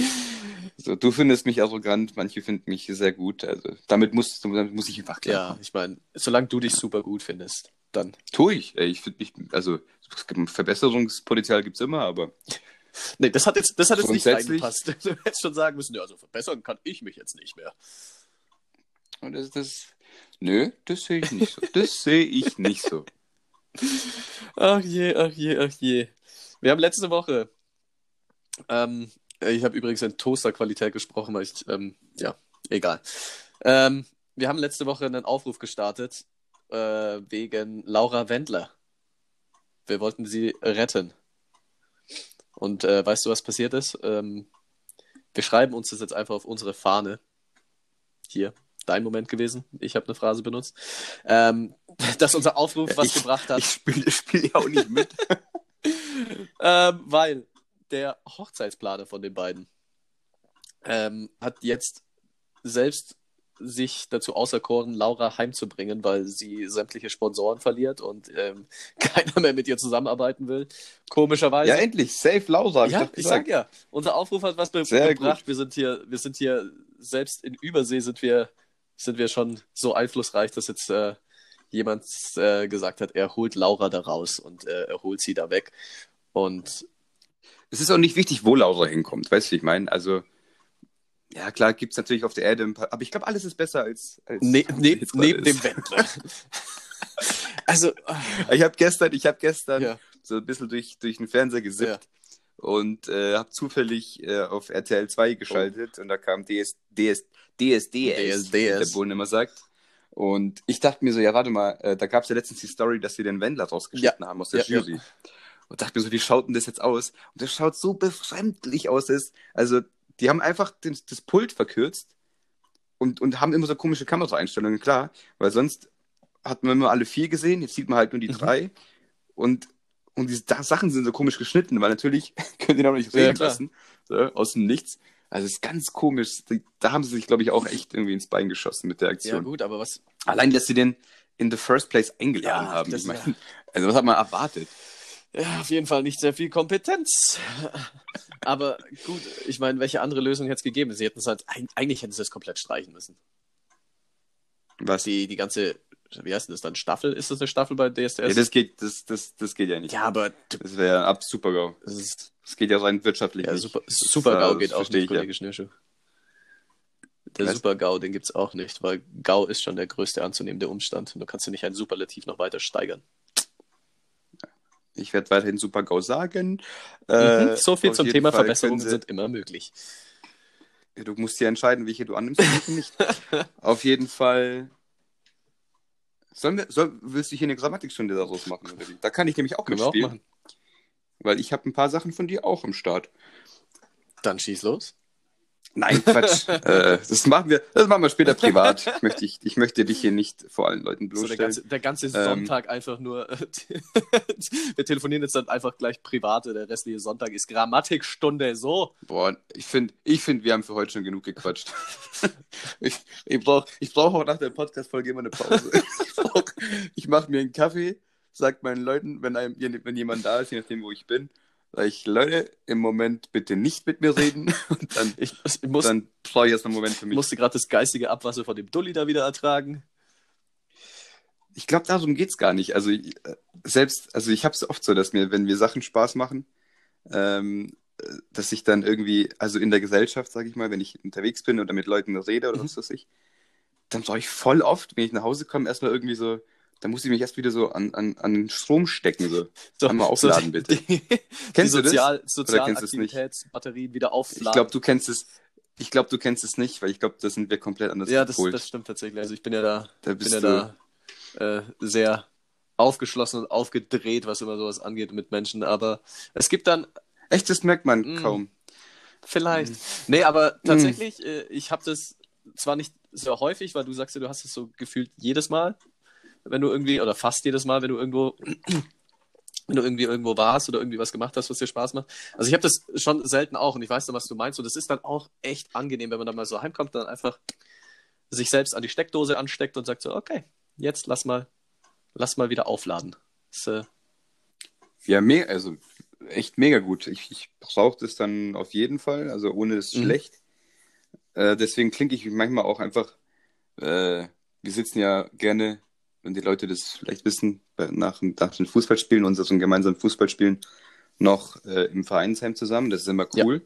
so, du findest mich arrogant, manche finden mich sehr gut. Also, damit muss, damit muss ich einfach klar. Ja, ich meine, solange du dich super gut findest, dann. Tue ich. Ey, Ich finde mich, also, es gibt- Verbesserungspotenzial gibt's immer, aber Nee, das hat jetzt, das hat jetzt nicht reingepasst. Du hättest schon sagen müssen, ja, also verbessern kann ich mich jetzt nicht mehr. und das, das, nö, das sehe ich nicht so. Das sehe ich nicht so. Ach je, ach je, ach je. Wir haben letzte Woche, ähm, ich habe übrigens in Toaster-Qualität gesprochen, weil ich, ähm, ja, egal. Ähm, wir haben letzte Woche einen Aufruf gestartet äh, wegen Laura Wendler. Wir wollten sie retten. Und äh, weißt du, was passiert ist? Ähm, wir schreiben uns das jetzt einfach auf unsere Fahne. Hier, dein Moment gewesen. Ich habe eine Phrase benutzt. Ähm, dass unser Aufruf was ich, gebracht hat. Ich spiele spiel ja auch nicht mit. Ähm, weil der Hochzeitsplaner von den beiden ähm, hat jetzt selbst sich dazu auserkoren, Laura heimzubringen, weil sie sämtliche Sponsoren verliert und ähm, keiner mehr mit ihr zusammenarbeiten will. Komischerweise. ja, endlich. Safe Laura, hab Ja, ich ich sag ja, unser Aufruf hat was be Sehr gebracht. Wir sind hier, wir sind hier, selbst in Übersee sind wir, sind wir schon so einflussreich, dass jetzt äh, jemand äh, gesagt hat, er holt Laura da raus und äh, er holt sie da weg. Und Es ist auch nicht wichtig, wo Laura hinkommt, weißt du, wie ich meine? Also, ja, klar, gibt es natürlich auf der Erde ein paar, aber ich glaube, alles ist besser als. als ne ne neben dem ist. Wendler. also, Ich habe gestern, ich habe gestern ja, so ein bisschen durch, durch den Fernseher gesippt Ja. und äh, habe zufällig äh, auf RTL 2 geschaltet und da kam DS, DS, DSDS, DSDS. wie der Bullen immer sagt. Und ich dachte mir so, ja, warte mal, äh, da gab es ja letztens die Story, dass sie den Wendler rausgeschnitten haben aus der Ja, ja. Jury. Und dachte mir so, wie schaut denn das jetzt aus? Und das schaut so befremdlich aus. Das, also, die haben einfach den, das Pult verkürzt und, und haben immer so komische Kameraeinstellungen, klar, weil sonst hat man immer alle vier gesehen, jetzt sieht man halt nur die Mhm. drei. Und, und diese da Sachen sind so komisch geschnitten, weil natürlich können die noch nicht Ja, reden klar. lassen, so, aus dem Nichts. Also es ist ganz komisch. Da haben sie sich, glaube ich, auch echt irgendwie ins Bein geschossen mit der ja, Aktion. gut, aber was. Allein, dass sie den in the first place eingeladen Ja, haben. Ich ist meine, also was hat man erwartet? Ja, auf jeden Fall nicht sehr viel Kompetenz. Aber gut, ich meine, welche andere Lösung hätte es gegeben? Sie hätten es halt, eig- eigentlich hätten sie es komplett streichen müssen. Was? Die, die ganze, wie heißt denn das dann? Staffel? Ist das eine Staffel bei DSDS? Ja, das geht, das, das, das geht ja nicht. Ja, aber Das wäre ab Super-GAU. das ist, Das geht ja rein wirtschaftlich ja, nicht. super, Super-GAU das geht auch verstehe nicht, ich, ja. Kollege Schnürschuh. Der? Super-GAU, den gibt's auch nicht, weil GAU ist schon der größte anzunehmende Umstand. Und du kannst du nicht ein Superlativ noch weiter steigern. Ich werde weiterhin Super-GAU sagen. Mhm. Äh, so viel zum Thema Fall Verbesserungen sie- sind immer möglich. Du musst dir entscheiden, welche du annimmst und welche nicht. Auf jeden Fall. Sollen wir, soll, willst du hier eine Grammatikstunde daraus machen? Oder? Da kann ich nämlich auch Können auch mitspielen, machen. weil ich habe ein paar Sachen von dir auch im Start. Dann schieß los. Nein, Quatsch. äh, das, machen wir, das machen wir später privat. Ich möchte, ich, ich möchte dich hier nicht vor allen Leuten So der bloßstellen. ganze, der ganze Ähm, Sonntag einfach nur. wir telefonieren jetzt dann einfach gleich private. Der restliche Sonntag ist Grammatikstunde. So. Boah, ich finde, ich find, wir haben für heute schon genug gequatscht. ich ich brauche ich brauch auch nach der Podcast-Folge immer eine Pause. ich mache mir einen Kaffee, sag meinen Leuten, wenn, einem, wenn jemand da ist, je nachdem, wo ich bin, sag ich, Leute, im Moment bitte nicht mit mir reden. Und dann, Ich, ich muss, dann brauche ich erst einen Moment für mich. musste gerade das geistige Abwasser von dem Dulli da wieder ertragen. Ich glaube, darum geht's gar nicht. Also, ich- äh, selbst, also ich habe es oft so, dass mir, wenn mir Sachen Spaß machen, ähm, dass ich dann irgendwie, also in der Gesellschaft, sage ich mal, wenn ich unterwegs bin oder mit Leuten rede oder Mhm. was weiß ich, dann brauche ich voll oft, wenn ich nach Hause komme, erstmal irgendwie so, dann muss ich mich erst wieder so an, an, an den Strom stecken. So. So, Einmal aufladen, die, bitte. Die, Kennst die du das? Sozial, kennst du es nicht? Sozialaktivitätsbatterien wieder aufladen. Ich glaube, du kennst es. Ich glaube, du kennst es nicht, weil ich glaube, da sind wir komplett anders ja, das, das stimmt tatsächlich. Also ich bin ja da, Da bin bist ja du- da äh, sehr aufgeschlossen und aufgedreht, was immer sowas angeht mit Menschen. Aber es gibt dann Echt, das merkt man Mm. kaum. vielleicht. Nee, aber tatsächlich, äh, ich habe das zwar nicht sehr häufig, weil du sagst ja, du hast es so gefühlt jedes Mal, wenn du irgendwie, oder fast jedes Mal, wenn du irgendwo, wenn du irgendwie irgendwo warst oder irgendwie was gemacht hast, was dir Spaß macht. Also ich habe das schon selten auch und ich weiß dann, was du meinst. Und das ist dann auch echt angenehm, wenn man dann mal so heimkommt, dann einfach sich selbst an die Steckdose ansteckt und sagt so, okay, jetzt lass mal, lass mal wieder aufladen. Das, äh, Ja, me also echt mega gut. Ich, ich brauche das dann auf jeden Fall, also ohne ist Mhm. schlecht. Äh, deswegen klinke ich manchmal auch einfach, äh, wir sitzen ja gerne, wenn die Leute das vielleicht wissen, nach, nach den Fußballspielen, unseren gemeinsamen Fußballspielen, noch äh, im Vereinsheim zusammen. Das ist immer cool.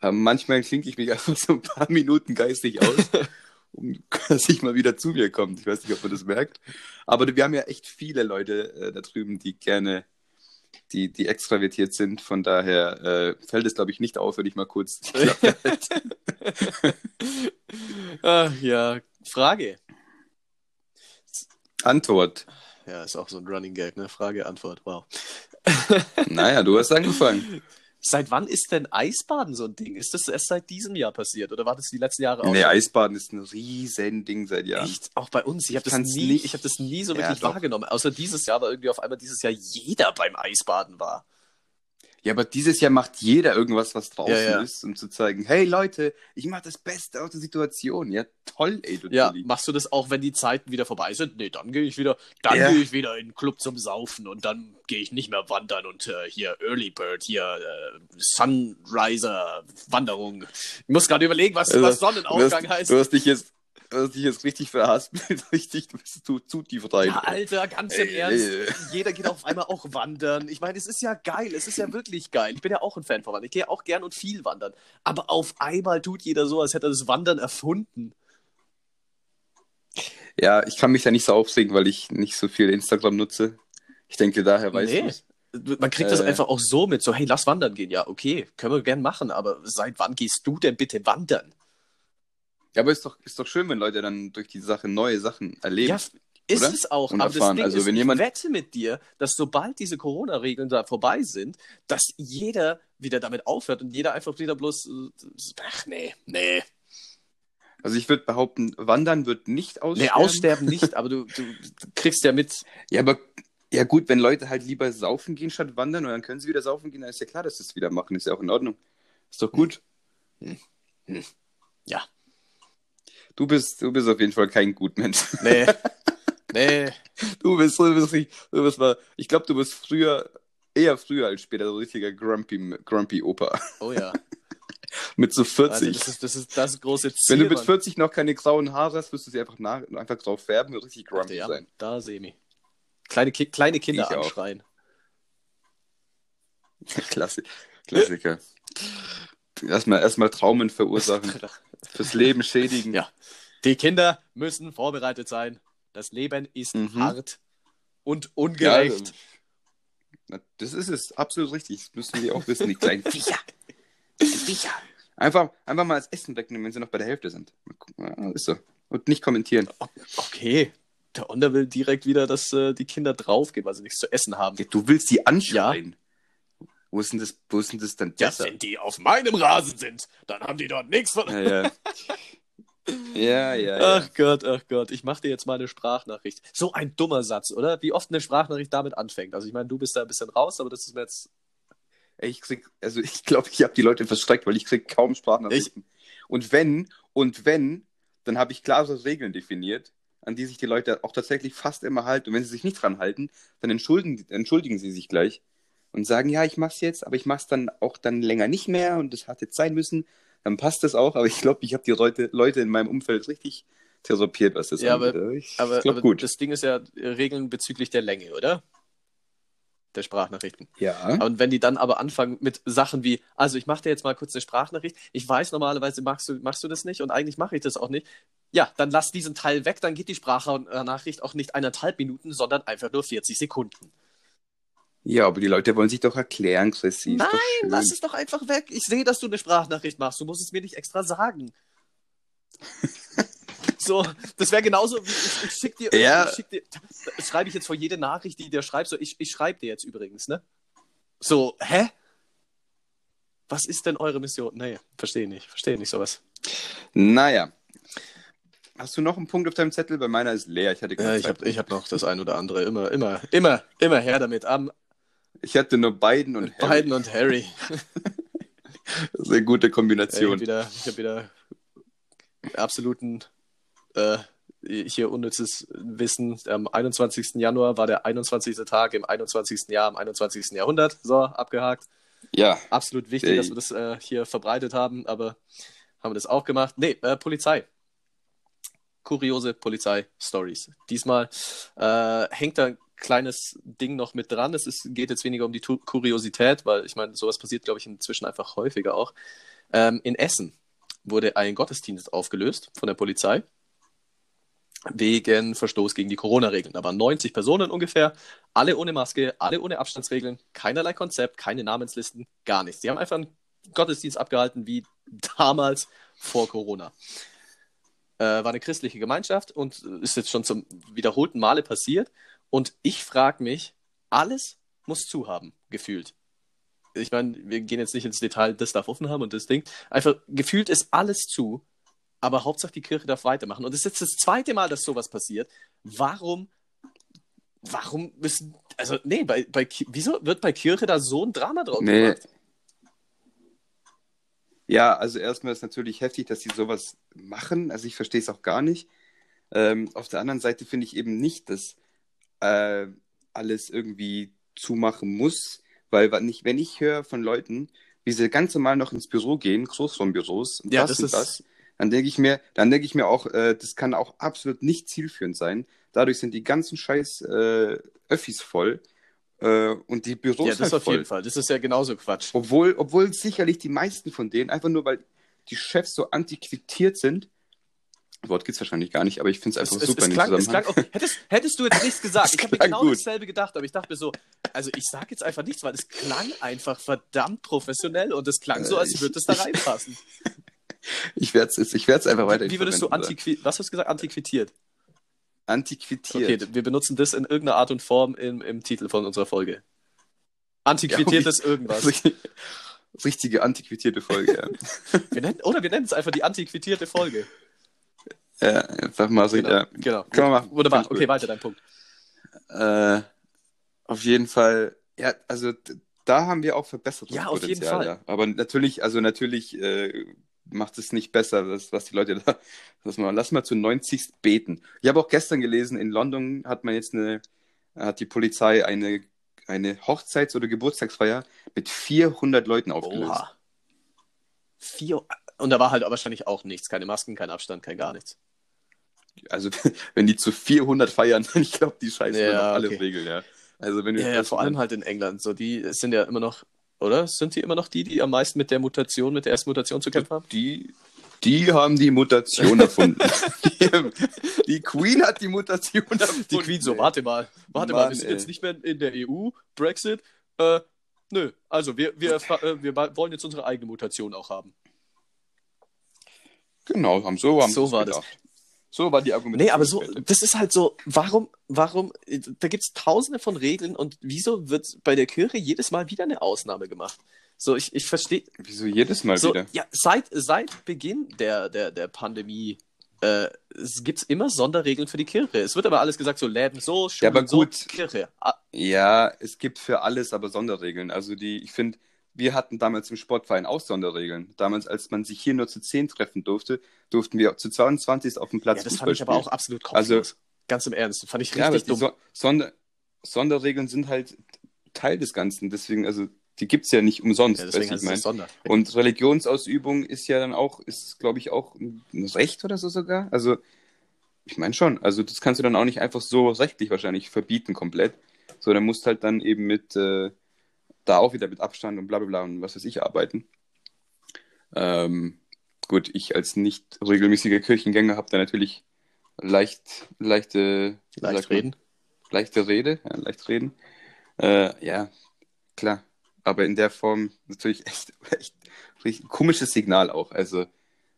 Aber manchmal klinke ich mich einfach so ein paar Minuten geistig aus, um dass ich mal wieder zu mir kommt. Ich weiß nicht, ob man das merkt. Aber wir haben ja echt viele Leute äh, da drüben, die gerne die, die extravertiert sind. Von daher äh, fällt es, glaube ich, nicht auf, wenn ich mal kurz die Klappe halte. ah, ja, Frage. Antwort. Ja, ist auch so ein Running Gag, ne? Frage, Antwort, wow. Naja, du hast angefangen. Seit wann ist denn Eisbaden so ein Ding? Ist das erst seit diesem Jahr passiert oder war das die letzten Jahre auch? Nee, schon? Eisbaden ist ein riesen Ding seit Jahren. Echt? Auch bei uns. Ich habe das, nie, ich hab das nie so Ja, wirklich doch. wahrgenommen. Außer dieses Jahr, weil irgendwie auf einmal dieses Jahr jeder beim Eisbaden war. Ja, aber dieses Jahr macht jeder irgendwas, was draußen Ja, ja. ist, um zu zeigen, hey Leute, ich mache das Beste aus der Situation. Ja, toll, ey, du Ja, Dulli. machst du das auch, wenn die Zeiten wieder vorbei sind? Nee, dann gehe ich wieder, dann Ja. gehe ich wieder in den Club zum Saufen und dann gehe ich nicht mehr wandern und äh, hier Early Bird, hier äh, Sunriser Wanderung. Ich muss gerade überlegen, was, Also, was Sonnenaufgang du hast, heißt. Du hast dich jetzt, du hast dich jetzt richtig verhaspelt, richtig, du bist zu, zu tief rein. Ja, Alter, ganz im Ey, Ernst. ey, ey. Jeder geht auf einmal auch wandern. Ich meine, es ist ja geil. Es ist ja wirklich geil. Ich bin ja auch ein Fan von Wandern. Ich gehe auch gern und viel wandern. Aber auf einmal tut jeder so, als hätte er das Wandern erfunden. Ja, ich kann mich da nicht so aufregen, weil ich nicht so viel Instagram nutze. Ich denke, daher weißt Nee. es. Man kriegt das Äh. einfach auch so mit, so, hey, lass wandern gehen. Ja, okay, können wir gern machen, aber seit wann gehst du denn bitte wandern? Ja, aber ist doch, ist doch schön, wenn Leute dann durch die Sache neue Sachen erleben. Ja, ist oder? es auch. Und aber das erfahren. Ding Also, ist, wenn jemand- ich wette mit dir, dass sobald diese Corona-Regeln da vorbei sind, dass jeder wieder damit aufhört und jeder einfach wieder bloß, äh, ach nee, nee, Also ich würde behaupten, Wandern wird nicht aussterben. Nee, aussterben nicht, aber du, du, du kriegst ja mit. Ja, aber ja gut, wenn Leute halt lieber saufen gehen statt wandern und dann können sie wieder saufen gehen, dann ist ja klar, dass sie es wieder machen. Ist ja auch in Ordnung. Ist doch gut. Ja. Du bist, du bist auf jeden Fall kein Gutmensch. Nee. nee. Du bist, du bist, nicht- du bist mal, ich glaube, du bist früher, eher früher als später so richtiger Grumpy, Grumpy Opa. Oh ja. Mit so Also 40. das, ist, das ist das große Ziel. wenn du mit Mann. 40 noch keine grauen Haare hast, wirst du sie einfach, nach, einfach drauf färben und richtig grumpy ja, sein. Da semi. Kleine, Ki kleine Kinder Ich anschreien. Klassi Klassiker. Erstmal, erstmal Traumen verursachen, fürs Leben schädigen. Ja. Die Kinder müssen vorbereitet sein. Das Leben ist Mhm. hart und Ja, ungerecht. na, das ist es, absolut richtig. Das müssen die auch wissen, die kleinen Viecher. Viecher. Einfach, einfach mal das Essen wegnehmen, wenn sie noch bei der Hälfte sind. Ja, ist so. Und nicht kommentieren. Okay. Der Onder will direkt wieder, dass äh, die Kinder draufgehen, weil sie nichts zu essen haben. Ja, Du willst sie anschreien. Wo ist denn das, wo ist denn das dann Ja, besser? wenn die auf meinem Rasen sind, dann haben die dort nichts von. Ja, ja. ja, ja, ja. Ach Gott, ach Gott, ich mache dir jetzt mal eine Sprachnachricht. So ein dummer Satz, oder? Wie oft eine Sprachnachricht damit anfängt. Also ich meine, du bist da ein bisschen raus, aber das ist mir jetzt. Ich krieg, also ich glaube, ich habe die Leute verschreckt, weil ich krieg kaum Sprachnachrichten. Und wenn, und wenn, dann habe ich klare Regeln definiert, an die sich die Leute auch tatsächlich fast immer halten. Und wenn sie sich nicht dran halten, dann entschuldigen, entschuldigen sie sich gleich und sagen, ja, ich mach's jetzt, aber ich mach's dann auch dann länger nicht mehr und das hat jetzt sein müssen. Dann passt das auch, aber ich glaube, ich habe die Leute, Leute in meinem Umfeld richtig therapiert, was das Ja, angeht. aber- ich Aber, glaube aber gut. das Ding ist ja Regeln bezüglich der Länge, oder? der Sprachnachrichten. Ja. Und wenn die dann aber anfangen mit Sachen wie, also ich mache dir jetzt mal kurz eine Sprachnachricht, ich weiß normalerweise machst du, machst du das nicht und eigentlich mache ich das auch nicht. Ja, dann lass diesen Teil weg, dann geht die Sprachnachricht auch nicht eineinhalb Minuten, sondern einfach nur 40 Sekunden. Ja, aber die Leute wollen sich doch erklären, Chrissy. Ist Nein, doch schön. lass es doch einfach weg. Ich sehe, dass du eine Sprachnachricht machst. Du musst es mir nicht extra sagen. so, das wäre genauso wie ich, ich schick dir, Ja. ich schick dir, das schreibe ich jetzt vor jede Nachricht, die dir schreibst. So, ich, ich schreibe dir jetzt übrigens, ne? So, hä? Was ist denn eure Mission? Nee, verstehe nicht, verstehe nicht sowas. Naja. Hast du noch einen Punkt auf deinem Zettel? Bei meiner ist leer. Ich hatte keine Ja, ich Zeit. habe ich hab noch das ein oder andere. Immer, immer, immer, immer her damit. Am Ich hatte nur Biden und Harry. Biden und Harry. Sehr gute Ja, ich Kombination. habe wieder, ich hab wieder absoluten äh, hier unnützes Wissen. Am 21. Januar war der 21. Tag im 21. Jahr, im 21. Jahrhundert. So, abgehakt. ja, Absolut wichtig, Ey. dass wir das äh, hier verbreitet haben, aber haben wir das auch gemacht. Nee, äh, Polizei. Kuriose Polizei-Stories. Diesmal äh, hängt da kleines Ding noch mit dran. Es ist, geht jetzt weniger um die Tu- Kuriosität, weil ich meine, sowas passiert, glaube ich, inzwischen einfach häufiger auch. Ähm, in Essen wurde ein Gottesdienst aufgelöst von der Polizei wegen Verstoß gegen die Corona-Regeln. Da waren 90 Personen ungefähr, alle ohne Maske, alle ohne Abstandsregeln, keinerlei Konzept, keine Namenslisten, gar nichts. Die haben einfach einen Gottesdienst abgehalten wie damals vor Corona. Äh, war eine christliche Gemeinschaft und ist jetzt schon zum wiederholten Male passiert. Und ich frage mich, alles muss zu haben, gefühlt. Ich meine, wir gehen jetzt nicht ins Detail, das darf offen haben und das Ding. Einfach, gefühlt ist alles zu, aber Hauptsache die Kirche darf weitermachen. Und es ist jetzt das zweite Mal, dass sowas passiert. Warum, warum müssen, also, nee, bei, bei, wieso wird bei Kirche da so ein Drama drauf Nee. gemacht? Ja, also erstmal ist natürlich heftig, dass sie sowas machen. Also ich verstehe es auch gar nicht. Ähm, auf der anderen Seite finde ich eben nicht, dass äh, alles irgendwie zumachen muss, weil wenn ich, wenn ich höre von Leuten, wie sie ganz normal noch ins Büro gehen, Großraumbüros, und Ja, das, das und ist- das, dann denke ich mir, dann denke ich mir auch, äh, das kann auch absolut nicht zielführend sein. Dadurch sind die ganzen scheiß äh, Öffis voll äh, und die Büros Ja, das halt auf voll. jeden Fall. Das ist ja genauso Quatsch. Obwohl, obwohl sicherlich die meisten von denen, einfach nur weil die Chefs so antiquiert sind, Wort gibt's wahrscheinlich gar nicht, aber ich finde es Es, einfach es, super es, dem klang, es klang auch, hättest, hättest du jetzt nichts gesagt, Es ich habe mir genau gut. dasselbe gedacht, aber ich dachte mir so, also ich sage jetzt einfach nichts, weil es klang einfach verdammt professionell und es klang so, als Äh, ich- würde es da reinpassen. Ich werde es ich werd's einfach weiter Wie würdest du antiqui was hast du gesagt? Antiquitiert. Antiquiert. Okay, wir benutzen das in irgendeiner Art und Form im, im Titel von unserer Folge. Antiquitiertes irgendwas. Richtige antiquierte Folge, ja. Wir nennen, oder wir nennen es einfach die antiquitierte Folge. Ja. Einfach mal so, Genau. ja. genau. Können wir machen. Wunderbar. Okay, weiter dein Punkt. Äh, auf jeden Fall, ja, also da haben wir auch Verbesserungspotenzial. Ja, auf jeden Fall. Ja. Aber natürlich, also natürlich äh, macht es nicht besser, das, was die Leute da. Lass mal, lass mal zu 90 beten. Ich habe auch gestern gelesen, in London hat man jetzt eine, hat die Polizei eine, eine Hochzeits- oder Geburtstagsfeier mit 400 Leuten aufgelöst. Oha. Vier. Und da war halt wahrscheinlich auch nichts. Keine Masken, kein Abstand, kein gar nichts. Also, wenn die zu 400 feiern, dann ich glaube, die scheißen Ja, dann alle okay. Regeln, ja. Also, wenn du Ja, ja, vor allem halt in England. So, die sind ja immer noch, oder? Sind die immer noch die, die am meisten mit der Mutation, mit der ersten Mutation zu kämpfen haben? Die, die haben die Mutation erfunden. die, die Queen hat die Mutation erfunden. Die Queen so, warte mal, warte mal, Mann, wir sind ey. jetzt nicht mehr in der EU, Brexit. Äh, nö, also wir, wir, äh, wir wollen jetzt unsere eigene Mutation auch haben. Genau, haben so haben So war das. gedacht. So war die Argumentation. Nee, aber so, das ist halt so, warum, warum, da gibt es tausende von Regeln und wieso wird bei der Kirche jedes Mal wieder eine Ausnahme gemacht? So, ich, ich verstehe, Wieso jedes Mal so, wieder? ja, seit, seit Beginn der, der, der Pandemie äh, gibt es immer Sonderregeln für die Kirche. Es wird aber alles gesagt, so Läden so, Schulen aber gut. so, Kirche. Ah, Ja, es gibt für alles aber Sonderregeln. Also die, ich finde, wir hatten damals im Sportverein auch Sonderregeln. Damals, als man sich hier nur zu 10 treffen durfte, durften wir zu 22 auf dem Platz ja, das Fußball fand ich aber spielen. auch absolut Also- kopflos. Ganz im Ernst, fand ich Ja, aber richtig die dumm. so Sonder Sonderregeln sind halt Teil des Ganzen. Deswegen, also die gibt es ja nicht umsonst, ja, deswegen heißt ich. Sonder. Und Religionsausübung ist ja dann auch, ist glaube ich auch ein Recht oder so sogar. Also ich meine schon, also das kannst du dann auch nicht einfach so rechtlich wahrscheinlich verbieten komplett. So, dann musst halt dann eben mit, äh, da auch wieder mit Abstand und bla bla bla und was weiß ich arbeiten. Ähm, gut, ich als nicht regelmäßiger Kirchengänger habe da natürlich leicht, leichte, Leicht sagt man? reden. leichte Rede, ja, leicht reden. Äh, ja, klar. Aber in der Form natürlich echt, echt, richtig komisches Signal auch. Also,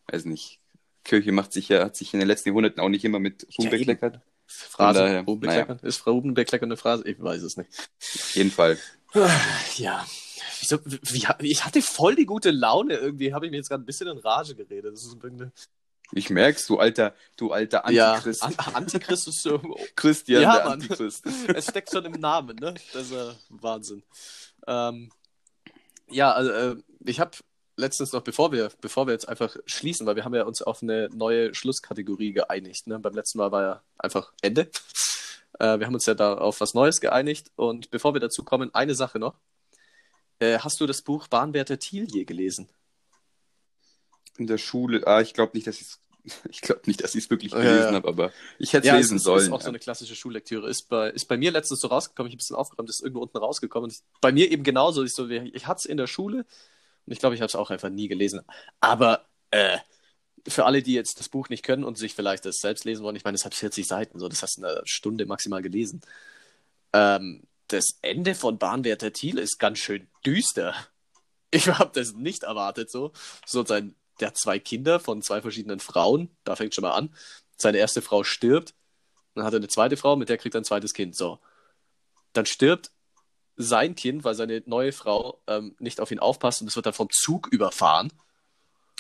weiß nicht. Kirche macht sich ja, hat sich in den letzten Jahrhunderten auch nicht immer mit Ruhm Ja, bekleckert. Phrase. daher, bekleckern? Ist Frau Ruben bekleckern eine Phrase? Ich weiß es nicht. Auf jeden Fall. Ja. Wieso, wie, ich hatte voll die gute Laune irgendwie, habe ich mir jetzt gerade ein bisschen in Rage geredet. Das ist irgendwie. Ich merk's, du alter, du alter Ja, Antichrist. An Antichrist ist so. Christian, Ja, der Mann. Antichrist. es steckt schon im Namen, ne? Das ist ja Wahnsinn. Ähm, ja, also, äh, ich habe letztens noch, bevor wir, bevor wir jetzt einfach schließen, weil wir haben ja uns auf eine neue Schlusskategorie geeinigt. Ne? Beim letzten Mal war ja einfach Ende. Äh, wir haben uns ja da auf was Neues geeinigt. Und bevor wir dazu kommen, eine Sache noch. Äh, hast du das Buch Bahnwärter Thiel je gelesen? In der Schule, ah, ich glaube nicht, dass ich ich glaube nicht, dass ich es wirklich gelesen ja. habe, aber ich hätte es Ja, lesen es ist, sollen. ist auch so eine klassische Schullektüre. Ist bei, ist bei mir letztens so rausgekommen, ich habe ein bisschen aufgeräumt, ist irgendwo unten rausgekommen. Ich, bei mir eben genauso. Ich, so, ich hatte es in der Schule und ich glaube, ich habe es auch einfach nie gelesen. Aber äh, für alle, die jetzt das Buch nicht können und sich vielleicht das selbst lesen wollen, ich meine, es hat 40 Seiten, so, das hast du in einer Stunde maximal gelesen. Ähm, das Ende von Bahnwärter Thiel ist ganz schön düster. Ich habe das nicht erwartet so. So sein, der hat zwei Kinder von zwei verschiedenen Frauen, da fängt schon mal an. Seine erste Frau stirbt, dann hat er eine zweite Frau, mit der kriegt er ein zweites Kind. So. Dann stirbt sein Kind, weil seine neue Frau ähm, nicht auf ihn aufpasst und es wird dann vom Zug überfahren.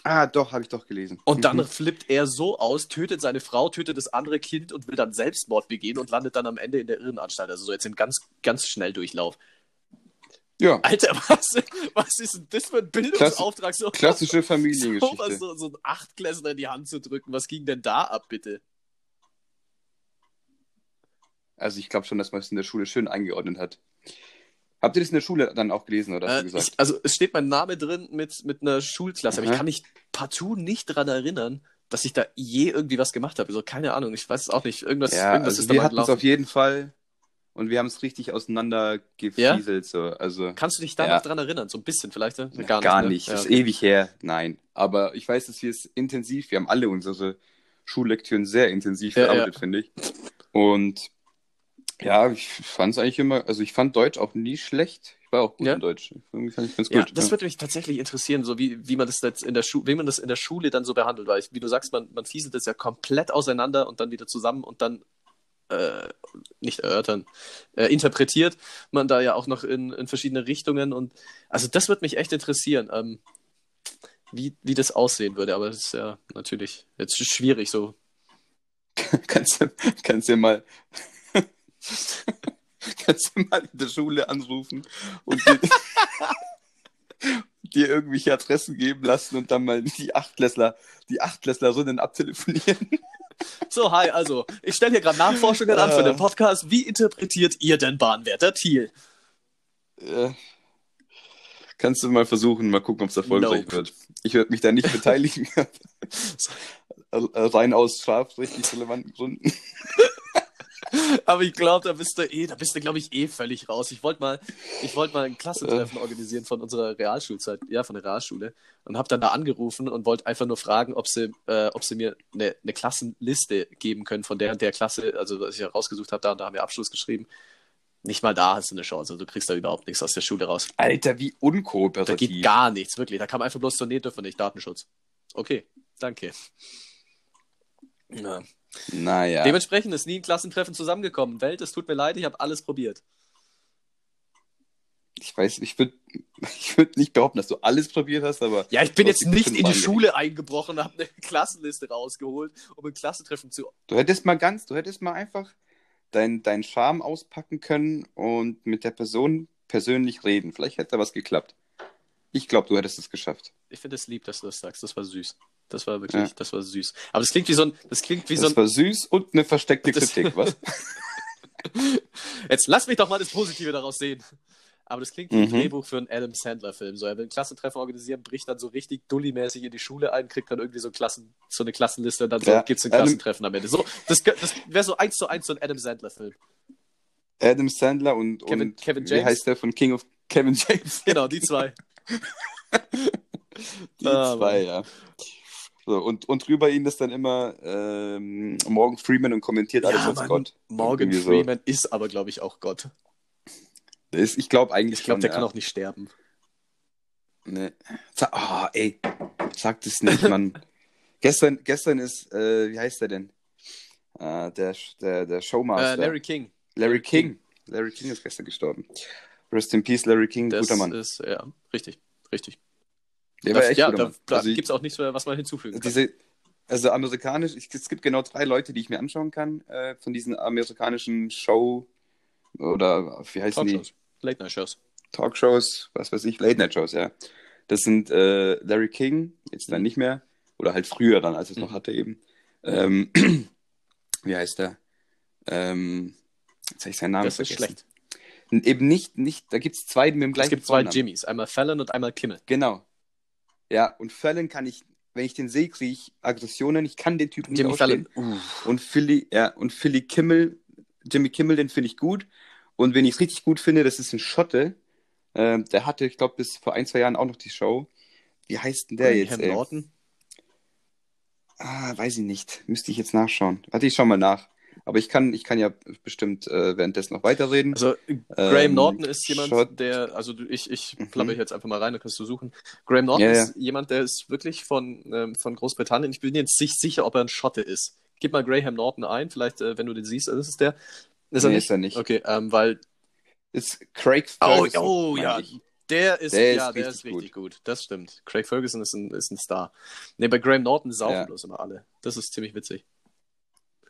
Ah, doch, habe ich doch gelesen. Und dann Mhm. flippt er so aus, tötet seine Frau, tötet das andere Kind und will dann Selbstmord begehen und landet dann am Ende in der Irrenanstalt. Also so jetzt im ganz, ganz Schnelldurchlauf. Ja, Alter, was, was ist denn das für ein Bildungsauftrag? So, klassische so, Familiengeschichte. was, so, so ein Achtklässler in die Hand zu drücken. Was ging denn da ab, bitte? Also ich glaube schon, dass man es in der Schule schön eingeordnet hat. Habt ihr das in der Schule dann auch gelesen, oder Äh, ich, also es steht mein Name drin mit, mit einer Schulklasse, aber ich Aha. kann mich partout nicht daran erinnern, dass ich da je irgendwie was gemacht habe. Also keine Ahnung, ich weiß es auch nicht. Irgendwas, ja, irgendwas also ist da wir hatten es auf jeden Fall und wir haben es richtig auseinander gefieselt. So. Also Kannst du dich da Ja. noch dran erinnern? So ein bisschen vielleicht? Ne? gar nicht. Gar ne? nicht. Ja, ist okay. ewig her. Nein. Aber ich weiß, dass wir es intensiv, wir haben alle unsere Schullektüren sehr intensiv Ja, verarbeitet, finde ich. Und ja, ich fand es eigentlich immer, also ich fand Deutsch auch nie schlecht. Ich war auch gut Ja. in Deutsch. Irgendwie fand ich ganz Ja, gut. das ja. würde mich tatsächlich interessieren, so wie, wie man das jetzt in der Schule, wie man das in der Schule dann so behandelt, weil ich, wie du sagst, man, man fieselt das ja komplett auseinander und dann wieder zusammen und dann äh, nicht erörtern, äh, interpretiert man da ja auch noch in, in verschiedene Richtungen und also das würde mich echt interessieren, ähm, wie, wie das aussehen würde, aber das ist ja natürlich jetzt schwierig so. kannst, du, kannst du mal kannst du mal in der Schule anrufen und dir, dir irgendwelche Adressen geben lassen und dann mal die Achtklässler, die Achtklässlerinnen abtelefonieren. So, hi, also, ich stelle hier gerade Nachforschungen an für den Podcast. Wie interpretiert ihr denn Bahnwärter Thiel? Äh, kannst du mal versuchen, mal gucken, ob es erfolgreich Nope. wird. Ich werde mich da nicht beteiligen. Äh, Rein aus strafrechtlich relevanten Gründen. Aber ich glaube, da bist du eh, da bist du, glaube ich, eh völlig raus. Ich wollte mal, ich wollte mal ein Klassentreffen organisieren von unserer Realschulzeit, ja, von der Realschule. Und habe dann da angerufen und wollte einfach nur fragen, ob sie, äh, ob sie mir eine, eine Klassenliste geben können von der und der Klasse, also was ich ja rausgesucht habe, da und da haben wir Abschluss geschrieben. Nicht mal da hast du eine Chance. Also du kriegst da überhaupt nichts aus der Schule raus. Alter, wie Da unkooperativ. geht gar nichts, wirklich. Da kam einfach bloß so, nee, dürfen wir nicht, Datenschutz. Okay, danke. Ja. Naja. Dementsprechend ist nie ein Klassentreffen zusammengekommen. Welt, es tut mir leid, ich habe alles probiert. Ich weiß, ich würde ich würd nicht behaupten, dass du alles probiert hast, aber Ja, ich bin jetzt nicht in die reingelegt. Schule eingebrochen und habe eine Klassenliste rausgeholt, um ein Klassentreffen zu. du hättest mal ganz, du hättest mal einfach deinen dein Charme auspacken können und mit der Person persönlich reden. Vielleicht hätte da was geklappt. Ich glaube, du hättest es geschafft. Ich finde es lieb, dass du das sagst. Das war süß. Das war wirklich, Ja. das war süß. Aber das klingt wie so ein, das klingt wie so Das ein. war süß und eine versteckte Das- Kritik, was? Jetzt lass mich doch mal das Positive daraus sehen. Aber das klingt wie ein Mhm. Drehbuch für einen Adam Sandler-Film. So, er will ein Klassentreffen organisieren, bricht dann so richtig dulli-mäßig in die Schule ein, kriegt dann irgendwie so, Klassen, so eine Klassenliste und dann so Ja, gibt's ein Adam- Klassentreffen am Ende. So, das, das wäre so eins zu eins so ein Adam Sandler-Film. Adam Sandler und, Kevin- und Kevin wie James? heißt der von King of Kevin James? Genau, die zwei. Die Ah, zwei, ja. So, und, und drüber ihnen ist dann immer ähm, Morgan Freeman und kommentiert alles Ja, als Mann, Gott. Morgan Irgendwie so. Freeman ist aber, glaube ich, auch Gott. Ist, ich glaube eigentlich Ich glaube, der schon, kann ja. auch nicht sterben. Nee. Oh, ey, sag das nicht, Mann. gestern, gestern ist, äh, wie heißt der denn? Äh, der, der, der Showmaster. Äh, Larry King. Larry King. Larry King ist gestern gestorben. Rest in Peace, Larry King, Das guter Mann. ist, ja, richtig, richtig. Der war Da- echt ja, da, da Also gibt es auch nichts mehr, was man hinzufügen kann. diese, also amerikanisch, ich, es gibt genau drei Leute, die ich mir anschauen kann, äh, von diesen amerikanischen Show oder wie heißen die? Talkshows. Late-Night-Shows. Talkshows, was weiß ich, Late-Night-Shows, ja. Das sind äh, Larry King, jetzt dann Mhm. nicht mehr, oder halt früher dann, als es noch Mhm. hatte eben. Ähm, wie heißt der? Ähm, jetzt habe ich seinen Namen Das ist vergessen. schlecht. N- Eben nicht, nicht, da gibt es zwei mit dem Es gleichen gibt zwei Vornamen. Jimmys. Einmal Fallon und einmal Kimmel. Genau. Ja, und Fallon kann ich, wenn ich den sehe, kriege ich Aggressionen. Ich kann den Typen nicht Jimmy ausstehen. Fallon. Uh. Und Philly, ja, und Philly Kimmel, Jimmy Kimmel, den finde ich gut. Und wenn ich es richtig gut finde, das ist ein Schotte. Ähm, der hatte, ich glaube, bis vor ein, zwei Jahren auch noch die Show. Wie heißt denn der jetzt? Ey? Norton. Ah, weiß ich nicht. Müsste ich jetzt nachschauen. Warte, ich schau mal nach. Aber ich kann, ich kann ja bestimmt äh, währenddessen noch weiterreden. Also Graham Ähm, Norton ist jemand, Schott- der, also ich, ich Mhm. plapper jetzt einfach mal rein, da kannst du suchen. Graham Norton Ja, ja. ist jemand, der ist wirklich von, ähm, von Großbritannien. Ich bin jetzt nicht sicher, ob er ein Schotte ist. Gib mal Graham Norton ein, vielleicht, äh, wenn du den siehst, ist der. Ist er Nee, nicht? ist er nicht. Okay, ähm, weil. Ist Craig Oh, Ferguson, oh meine ja, ich. der ist, Der ja, ist der richtig ist richtig gut. Das stimmt. Craig Ferguson ist ein, ist ein Star. Nee, bei Graham Norton saufen Ja. bloß immer alle. Das ist ziemlich witzig.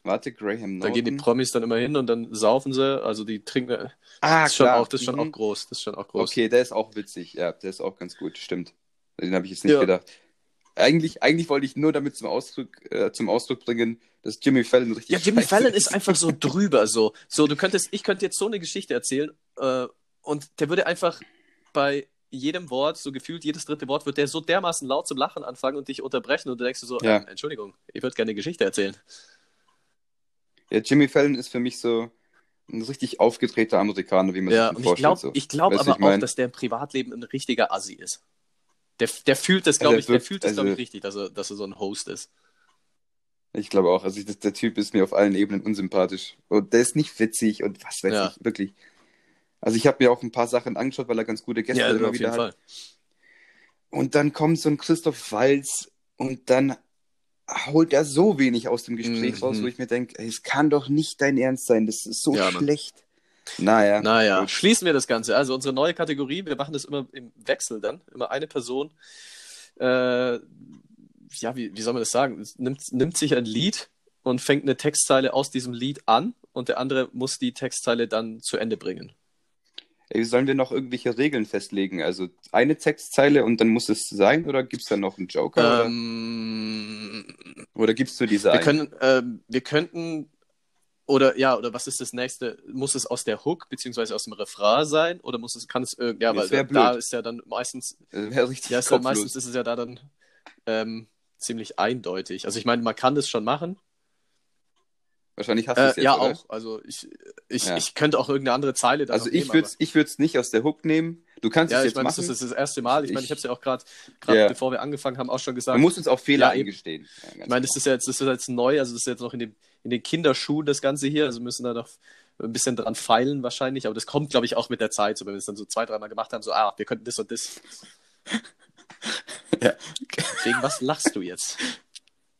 Warte, Graham Da Norton. gehen die Promis dann immer hin und dann saufen sie, also die trinken. ah, das, ist schon klar. auch, das ist schon Mhm. auch groß. Das ist schon auch groß. Okay, der ist auch witzig. Ja, der ist auch ganz gut. Stimmt. Den habe ich jetzt nicht Ja. gedacht. Eigentlich, eigentlich wollte ich nur damit zum Ausdruck, äh, zum Ausdruck bringen, dass Jimmy Fallon richtig Ja, Jimmy Fallon ist einfach so drüber, so. So, du könntest, ich könnte jetzt so eine Geschichte erzählen, äh, und der würde einfach bei jedem Wort, so gefühlt jedes dritte Wort, wird der so dermaßen laut zum Lachen anfangen und dich unterbrechen und du denkst dir so, Ja. ähm, Entschuldigung, ich würde gerne eine Geschichte erzählen. Ja, Jimmy Fallon ist für mich so ein richtig aufgedrehter Amerikaner, wie man Ja, sich ich vorstellt. glaube so. ich glaub Weißt du, aber ich mein? auch, dass der im Privatleben ein richtiger Assi ist. Der, der fühlt das, glaube er ich, der fühlt das, glaube ich, also- richtig, dass er, dass er so ein Host ist. Ich glaube auch. Also ich, das, der Typ ist mir auf allen Ebenen unsympathisch. Und der ist nicht witzig und was weiß Ja. ich, wirklich. Also ich habe mir auch ein paar Sachen angeschaut, weil er ganz gute Gäste immer wieder hat. Und dann kommt so ein Christoph Walz und dann holt er so wenig aus dem Gespräch Mhm. raus, wo ich mir denke, es kann doch nicht dein Ernst sein, das ist so Ja, schlecht. Naja, Naja, gut. schließen wir das Ganze. Also unsere neue Kategorie, wir machen das immer im Wechsel dann. Immer eine Person, äh, ja, wie, wie soll man das sagen? Nimmt, nimmt sich ein Lied und fängt eine Textzeile aus diesem Lied an und der andere muss die Textzeile dann zu Ende bringen. Ey, sollen wir noch irgendwelche Regeln festlegen? Also eine Textzeile und dann muss es sein oder gibt es da noch einen Joker? Ähm, oder, oder gibst du diese wir ein? können, ähm, wir könnten, oder ja, oder was ist das nächste? Muss es aus der Hook beziehungsweise aus dem Refrain sein oder muss es, kann es, äh, ja, weil da blöd. ist ja dann meistens richtig Ja, ist meistens ist es ja da dann ähm, ziemlich eindeutig. Also ich meine, man kann das schon machen. Wahrscheinlich hast du Äh, es jetzt, ja, oder? auch. Also ich, ich, Ja. ich könnte auch irgendeine andere Zeile da Also ich würde es ich würd's nicht aus der Hook nehmen. Du kannst Ja, es ich jetzt meine, das machen. ist das erste Mal. Ich meine, ich Ich- habe es ja auch gerade, Ja. bevor wir angefangen haben, auch schon gesagt. Man muss uns auch Fehler Ja, eingestehen. Ja, ich meine, das ist ja jetzt, das ist jetzt neu, also das ist jetzt noch in, dem, in den Kinderschuhen das Ganze hier. Also wir müssen da noch ein bisschen dran feilen wahrscheinlich, aber das kommt, glaube ich, auch mit der Zeit. So, wenn wir es dann so zwei, dreimal gemacht haben, so, ah, wir könnten das und das. Ja. Wegen was lachst du jetzt?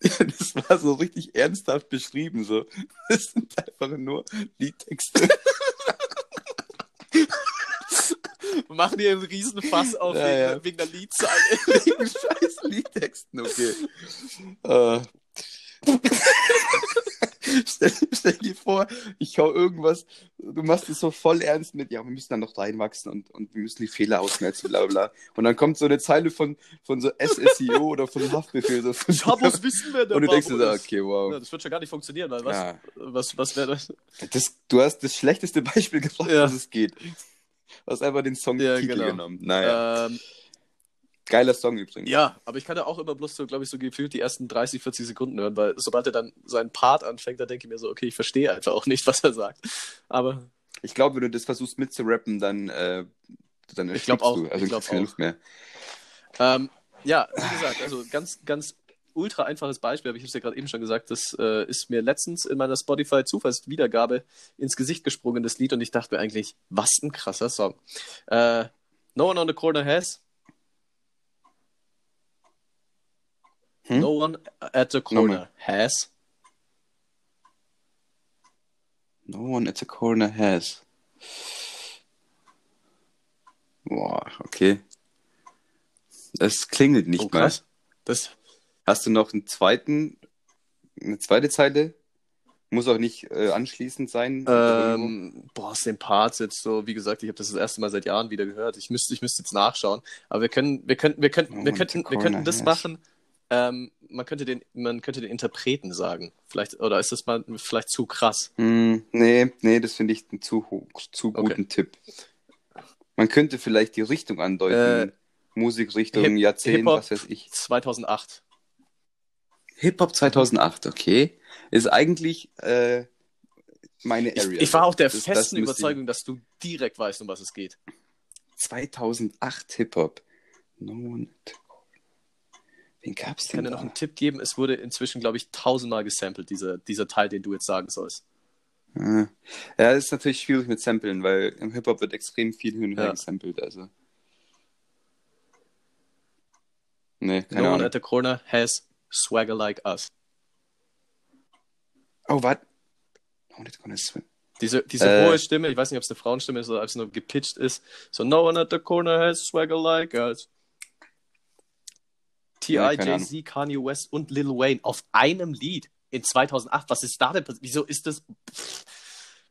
Das war so richtig ernsthaft beschrieben. So. Das sind einfach nur Liedtexte. Wir machen hier einen riesen Fass auf Ja, wegen, ja. wegen der Liedzeile. Wegen scheiß Liedtexten, okay. Äh. stell, stell dir vor, ich hau irgendwas, du machst es so voll ernst mit, ja, wir müssen dann noch reinwachsen und, und wir müssen die Fehler ausmerzen, bla bla. Und dann kommt so eine Zeile von, von so SSIO oder von Haftbefehl. So von Schabos wissen wir denn, und du denkst dir so, okay, Ja, wow. das wird schon gar nicht funktionieren, weil was, Ja. was, was wäre das? Das, du hast das schlechteste Beispiel gebracht, Ja. was es geht. Du hast einfach den Song Ja, genau. genommen. Naja, Ähm, geiler Song übrigens. ja, aber ich kann ja auch immer bloß so, glaube ich, so gefühlt die ersten 30, 40 Sekunden hören, weil sobald er dann seinen Part anfängt, da denke ich mir so, okay, ich verstehe einfach auch nicht, was er sagt. Aber ich glaube, wenn du das versuchst mitzurappen, dann, äh, dann Ich glaub auch, du. Also ich du glaub kriegst keine. Luft mehr. Ähm, ja, wie gesagt, also ganz, ganz ultra einfaches Beispiel, aber ich habe es ja gerade eben schon gesagt, das äh, ist mir letztens in meiner Spotify-Zufallswiedergabe ins Gesicht gesprungen, das Lied, und ich dachte mir eigentlich, was ein krasser Song. Äh, no One on the Corner Has. Hm? No One at the Corner Has. No one at the corner has. Boah, okay. Es klingelt nicht Oh, mal. Das, Hast du noch einen zweiten, eine zweite Zeile? Muss auch nicht äh, anschließend sein. Ähm, boah, aus den Parts jetzt so, wie gesagt, ich habe das das erste Mal seit Jahren wieder gehört. Ich müsste, ich müsste jetzt nachschauen. Aber wir können, wir könnten, wir könnten, Oh, wir könnten, wir könnten das has. machen. Ähm, man könnte den, man könnte den Interpreten sagen. Vielleicht, oder ist das mal vielleicht zu krass? Hm, nee, nee, das finde ich einen zu, zu Okay. guten Tipp. Man könnte vielleicht die Richtung andeuten. Äh, Musikrichtung, Hip- Jahrzehnt, Hip-Hop. was weiß ich. 2008. Hip-Hop 2008, okay. Ist eigentlich äh, meine Ich, Area. ich war auch der Das- das festen ich- Überzeugung, dass du direkt weißt, um was es geht. 2008 Hip-Hop. No one. Wen gab's Ich kann denn dir noch einen Tipp geben. Es wurde inzwischen, glaube ich, tausendmal gesampelt, dieser, dieser Teil, den du jetzt sagen sollst. Ah. Ja, das ist natürlich schwierig mit Samplen, weil im Hip-Hop wird extrem viel hin und her Ja. gesampelt, also. Nee, keine no one Ahnung. at the corner has swagger like us. Oh, was? No one at the corner swim. Diese, diese Äh. hohe Stimme, ich weiß nicht, ob es eine Frauenstimme ist oder ob es nur gepitcht ist. So, no one at the corner has swagger like us. T.I., Ja, Jay-Z, Kanye West und Lil Wayne auf einem Lied in 2008. Was ist da denn passiert? Wieso ist das?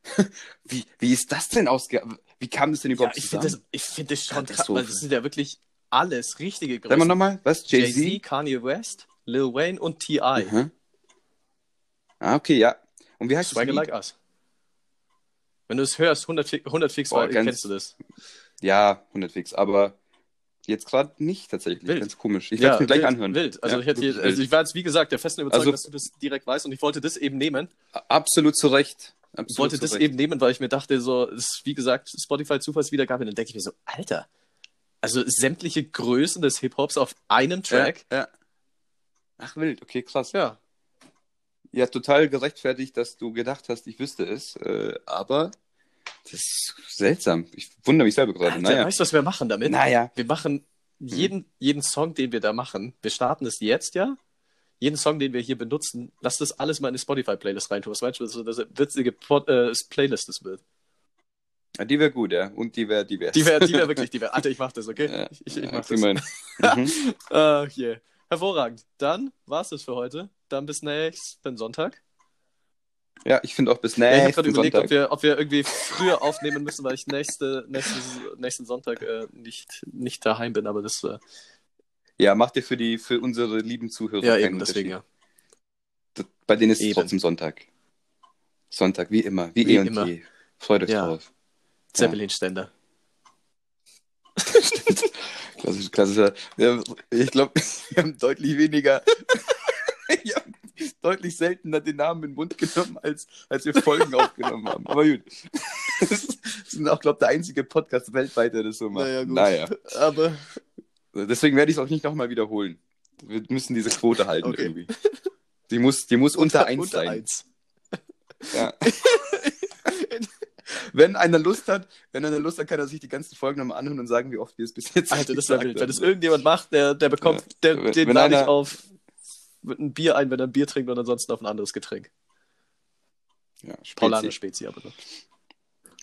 Wie, wie ist das denn ausge... Wie kam das denn Ja, überhaupt ich finde das, zusammen? ich find das schon krass, weil das sind ja wirklich alles richtige Sag mal Größen. nochmal, was? Jay-Z, Jay-Z? Kanye West, Lil Wayne und T.I. Mhm. Ah, okay, ja. Und wie heißt Swagger das Lied? like us. Wenn du es hörst, 100, Fi- 100 fix, Boah, kennst du das. Ja, 100 fix, aber jetzt gerade nicht tatsächlich. Wild. Ganz komisch. Ich werde es mir gleich wild, anhören. Wild. Also, Ja, ich hätte, wirklich also ich war jetzt, wie gesagt, der festen Überzeugung, Also- dass du das direkt weißt und ich wollte das eben nehmen. Absolut zu Recht. Absolut Ich wollte das Recht. eben nehmen, weil ich mir dachte, so, ist, wie gesagt, Spotify-Zufallswiedergabe. Dann denke ich mir so, Alter, also sämtliche Größen des Hip-Hops auf einem Track. Ja, ja. Ach, wild. Okay, krass. Ja. Ja, total gerechtfertigt, dass du gedacht hast, ich wüsste es. Äh, aber das ist seltsam. Ich wundere mich selber gerade. Alter, Naja. weißt du, was wir machen damit? Naja. Wir machen jeden, jeden Song, den wir da machen, wir starten es jetzt ja. Jeden Song, den wir hier benutzen, lass das alles mal in eine Spotify-Playlist reintun. Was meinst du, dass das eine witzige Pod äh, Playlist das wird? Ja, die wäre gut, ja. Und die wäre divers. Die wäre die wär wirklich, wäre. Alter, ich mach das, okay? Ja, ich ich, ich ja, mach das. mhm. Je. Hervorragend. Dann war's das für heute. Dann bis nächsten Sonntag. Ja, ich finde auch bis Ja, ich habe nächsten gerade überlegt, Sonntag. ob wir, ob wir irgendwie früher aufnehmen müssen, weil ich nächste, nächste, nächsten Sonntag äh, nicht, nicht daheim bin, aber das äh, Ja, macht ihr für die für unsere lieben Zuhörer ja eben, deswegen ja. Bei denen ist es Eben. trotzdem Sonntag. Sonntag, wie immer. Wie, Wie eh und immer. je. Freut euch Ja. drauf. Zeppelin-Ständer. Klassisch, klassischer. Ich glaube, wir haben deutlich weniger. deutlich seltener den Namen in den Mund genommen, als, als wir Folgen aufgenommen haben. Aber gut. Das sind auch, glaube ich, der einzige Podcast weltweit, der das so macht. Naja, gut. Naja. Aber Deswegen werde ich es auch nicht nochmal wiederholen. Wir müssen diese Quote halten Okay. irgendwie. Die muss, die muss unter, eins unter sein. eins. Ja. wenn einer Lust hat, wenn einer Lust hat, kann er sich die ganzen Folgen nochmal anhören und sagen, wie oft wir es bis jetzt Alter, das wäre wild. Wenn das irgendjemand macht, der, der bekommt, der, Wenn- den wenn einer- auf einem Bier ein, wenn er ein Bier trinkt und ansonsten auf ein anderes Getränk. Ja, Spezi. Paulaner Spezi, aber.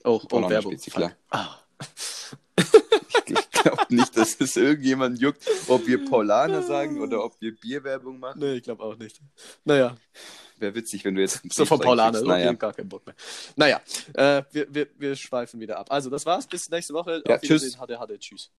Oh, oh Werbung. Spezi, klar. Ah. Ich glaube nicht, dass es irgendjemand juckt, ob wir Paulaner sagen oder ob wir Bierwerbung machen. Nee, ich glaube auch nicht. Naja, Wäre witzig, wenn du jetzt so von Brief Paulaner. reinkriegst. Okay, Naja. gar keinen Bock mehr. Naja, äh, wir, wir, wir schweifen wieder ab. Also, das war's. Bis nächste Woche. Ja, Auf Wiedersehen. tschüss. Hade, hade. Tschüss.